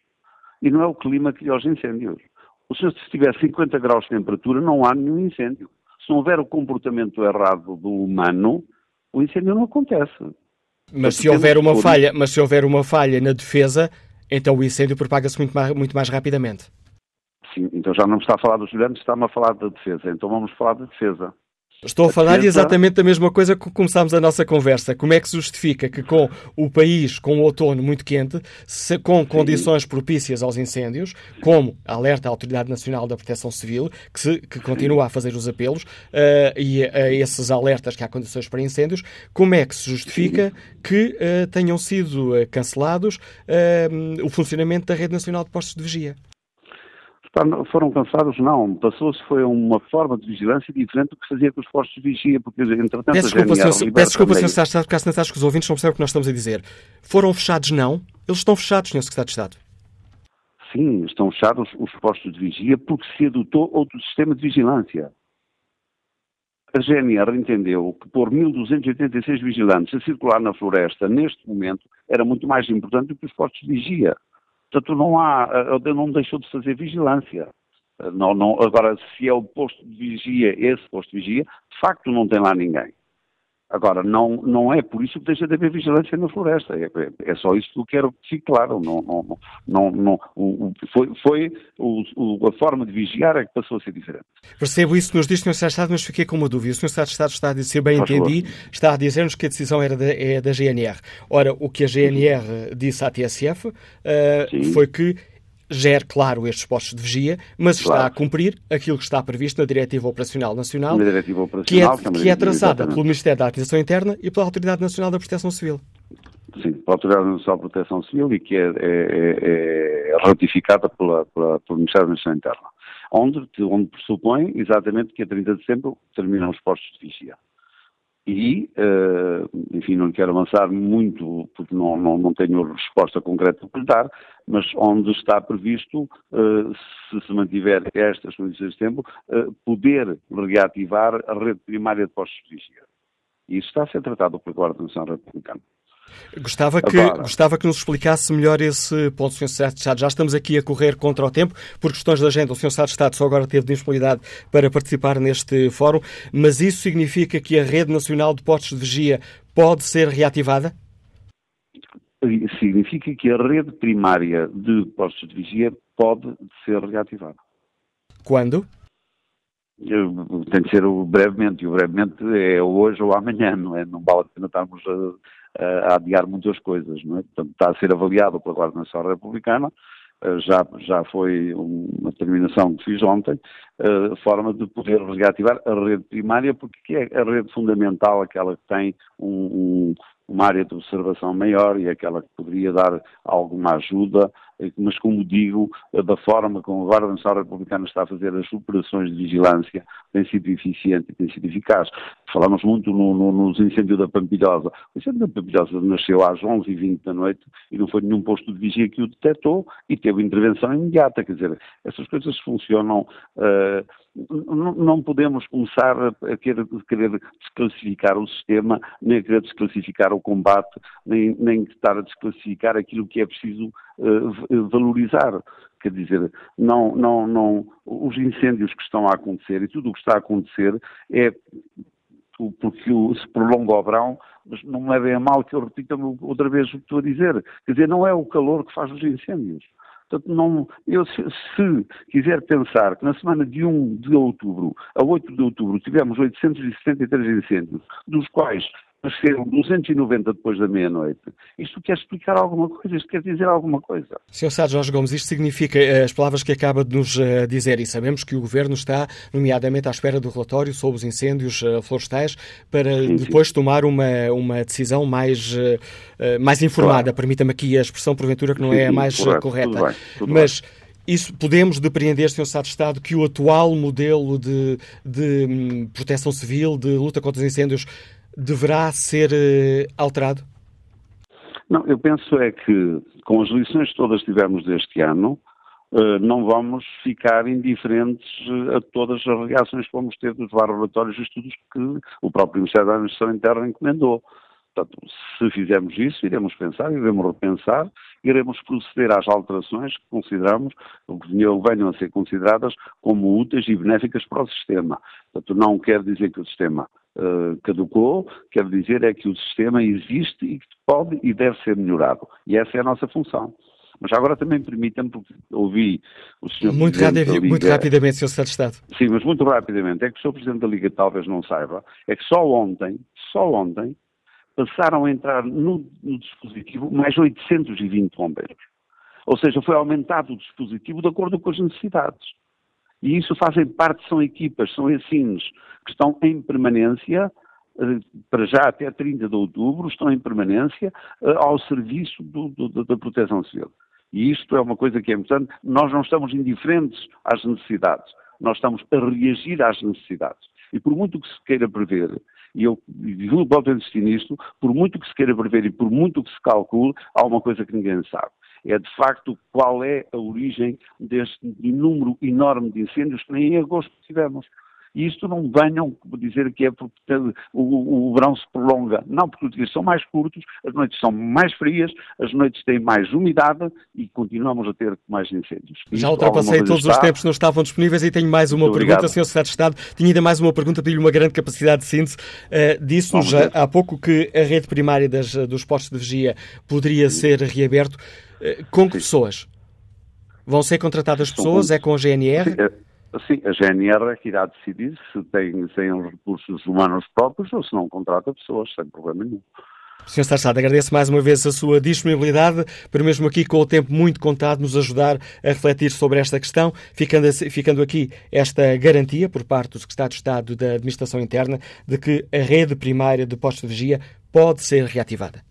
E não é o clima que cria os incêndios. O senhor, se tiver 50 graus de temperatura, não há nenhum incêndio. Se não houver o comportamento errado do humano, o incêndio não acontece. Mas se houver uma falha, mas se houver uma falha na defesa, então o incêndio propaga-se muito mais, muito mais rapidamente. Sim, então já não está a falar dos estudantes, está-me a falar da defesa. Então vamos falar da defesa. Estou a falar exatamente da mesma coisa que começámos a nossa conversa. Como é que se justifica que com o país com o outono muito quente, se, com condições propícias aos incêndios, como alerta a Autoridade Nacional da Proteção Civil, que, se, que continua a fazer os apelos, uh, e a esses alertas que há condições para incêndios, como é que se justifica que uh, tenham sido uh, cancelados o funcionamento da Rede Nacional de Postos de Vigia? Foram cansados, não. Passou-se, foi uma forma de vigilância diferente do que fazia com os postos de vigia, porque, entretanto, peço desculpa, senhor, peço desculpa, Sr. Secretário de Estado, acho que os ouvintes não percebem o que nós estamos a dizer. Foram fechados, não? Eles estão fechados, Sr. Secretário de Estado. Sim, estão fechados os postos de vigia porque se adotou outro sistema de vigilância. A GNR entendeu que pôr 1.286 vigilantes a circular na floresta neste momento era muito mais importante do que os postos de vigia. Portanto, não há, eh, não deixou de fazer vigilância. Eh, não, não, agora, se é o posto de vigia, esse posto de vigia, de facto não tem lá ninguém. Agora, não, não é por isso que deixa de haver vigilância na floresta. É, é só isso que eu quero que fique claro. Não, não, não, não, o, foi foi o, a forma de vigiar é que passou a ser diferente. Percebo isso que nos diz, Sr. Secretário de Estado, mas fiquei com uma dúvida. O Sr. Secretário de Estado está a dizer, bem Por entendi, favor. está a dizer-nos que a decisão era da, é da GNR. Ora, o que a GNR disse à TSF uh, foi que gere, claro, estes postos de vigia, mas claro. está a cumprir aquilo que está previsto na Diretiva Operacional Nacional, Diretiva Operacional que é, que é traçada exatamente. pelo Ministério da Administração Interna e pela Autoridade Nacional da Proteção Civil. Sim, pela Autoridade Nacional da Proteção Civil e que é, é, é, é ratificada pela, pela, pelo Ministério da Administração Interna, onde, onde pressupõe exatamente que a 30 de setembro terminam os postos de vigia. E, uh, enfim, não quero avançar muito, porque não, não, não tenho resposta concreta para dar, mas onde está previsto, uh, se se mantiver estas condições de tempo, uh, poder reativar a rede primária de postos de vigia. Isso está a ser tratado pela Guarda Nacional Republicana. Gostava que, Agora, gostava que nos explicasse melhor esse ponto, Sr. Secretário de Estado. Já estamos aqui a correr contra o tempo, por questões da agenda. O Sr. Secretário de Estado só agora teve disponibilidade para participar neste fórum, mas isso significa que a Rede Nacional de Postos de Vigia pode ser reativada? Significa que a rede primária de postos de vigia pode ser reativada. Quando? Tem de ser brevemente, e o brevemente é hoje ou amanhã, não é? Não vale a pena estarmos a, a adiar muitas coisas, não é? Portanto, está a ser avaliado pela Guarda Nacional Republicana, eh, já, já foi uma determinação que fiz ontem, a eh, forma de poder reativar a rede primária, porque é a rede fundamental, aquela que tem um, um, uma área de observação maior e aquela que poderia dar alguma ajuda, mas como digo, da forma como a Guarda Nacional Republicana está a fazer as operações de vigilância tem sido eficiente tem sido eficaz. Falamos muito no, no, nos incêndios da Pampilhosa. O incêndio da Pampilhosa nasceu às 11h20 da noite e não foi nenhum posto de vigia que o detectou e teve intervenção imediata. Quer dizer, essas coisas funcionam. Uh, não podemos começar a querer, querer, desclassificar o sistema, nem a querer desclassificar o combate, nem, nem estar a desclassificar aquilo que é preciso uh, valorizar. Quer dizer, não, não, não, os incêndios que estão a acontecer e tudo o que está a acontecer é porque se prolonga o verão, mas não é bem a mal que eu repita outra vez o que estou a dizer. Quer dizer, não é o calor que faz os incêndios. Portanto, não, eu, se, se, quiser pensar que na semana de 1 de outubro a 8 de outubro tivemos 873 incêndios, dos quais apareceram 290 depois da meia-noite. Isto quer explicar alguma coisa, isto quer dizer alguma coisa. Sr. Sá Jorge Gomes, isto significa eh, as palavras que acaba de nos eh, dizer e sabemos que o Governo está, nomeadamente, à espera do relatório sobre os incêndios eh, florestais para sim, depois sim. tomar uma, uma decisão mais, mais informada. Claro. Permita-me aqui a expressão, porventura, que não sim, é a mais correto, correta. Tudo bem, tudo Mas bem. Isso podemos depreender, Sr. Estado de Estado, que o atual modelo de, de hum, proteção civil, de luta contra os incêndios, deverá ser uh, alterado? Não, eu penso é que com as lições que todas tivemos deste ano, uh, não vamos ficar indiferentes a todas as reações que vamos ter dos vários relatórios e estudos que o próprio Ministério da Administração Interna encomendou. Portanto, se fizermos isso, iremos pensar, iremos repensar, iremos proceder às alterações que consideramos, ou que venham a ser consideradas como úteis e benéficas para o sistema. Portanto, não quer dizer que o sistema uh, caducou, quer dizer é que o sistema existe e que pode e deve ser melhorado. E essa é a nossa função. Mas agora também permitam-me, porque ouvi o Sr. Muito, Presidente Liga, muito rapidamente, Sr. Secretário de Estado. Sim, mas muito rapidamente. É que o Sr. Presidente da Liga talvez não saiba, é que só ontem, só ontem, passaram a entrar no, no dispositivo mais 820 bombeiros. Ou seja, foi aumentado o dispositivo de acordo com as necessidades. E isso fazem parte, são equipas, são ensinos que estão em permanência, eh, para já até 30 de outubro, estão em permanência eh, ao serviço do, do, da proteção civil. E isto é uma coisa que é importante. Nós não estamos indiferentes às necessidades, nós estamos a reagir às necessidades. E por muito que se queira prever e eu volto a insistir nisto, por muito que se queira prever e por muito que se calcule, há uma coisa que ninguém sabe. É de facto qual é a origem deste número enorme de incêndios que nem em agosto tivemos. E isto não venham dizer que é porque o, o, verão se prolonga. Não, porque os dias são mais curtos, as noites são mais frias, as noites têm mais umidade e continuamos a ter mais incêndios. Já ultrapassei todos está... os tempos que não estavam disponíveis e tenho mais uma Muito pergunta, obrigado. Sr. Secretário de Estado. Tinha ainda mais uma pergunta, pedi-lhe uma grande capacidade de síntese. Uh, Disse-nos há pouco que a rede primária das, dos postos de vigia poderia Sim. ser reaberto. Uh, com que Sim. pessoas? Vão ser contratadas pessoas? É com a GNR? Sim, a GNR é que irá decidir se tem, tem os recursos humanos próprios ou se não contrata pessoas, sem problema nenhum. Sr. Sarçado, agradeço mais uma vez a sua disponibilidade, para mesmo aqui com o tempo muito contado nos ajudar a refletir sobre esta questão, ficando, ficando aqui esta garantia por parte do Secretário de Estado da Administração Interna de que a rede primária de postos de vigia pode ser reativada.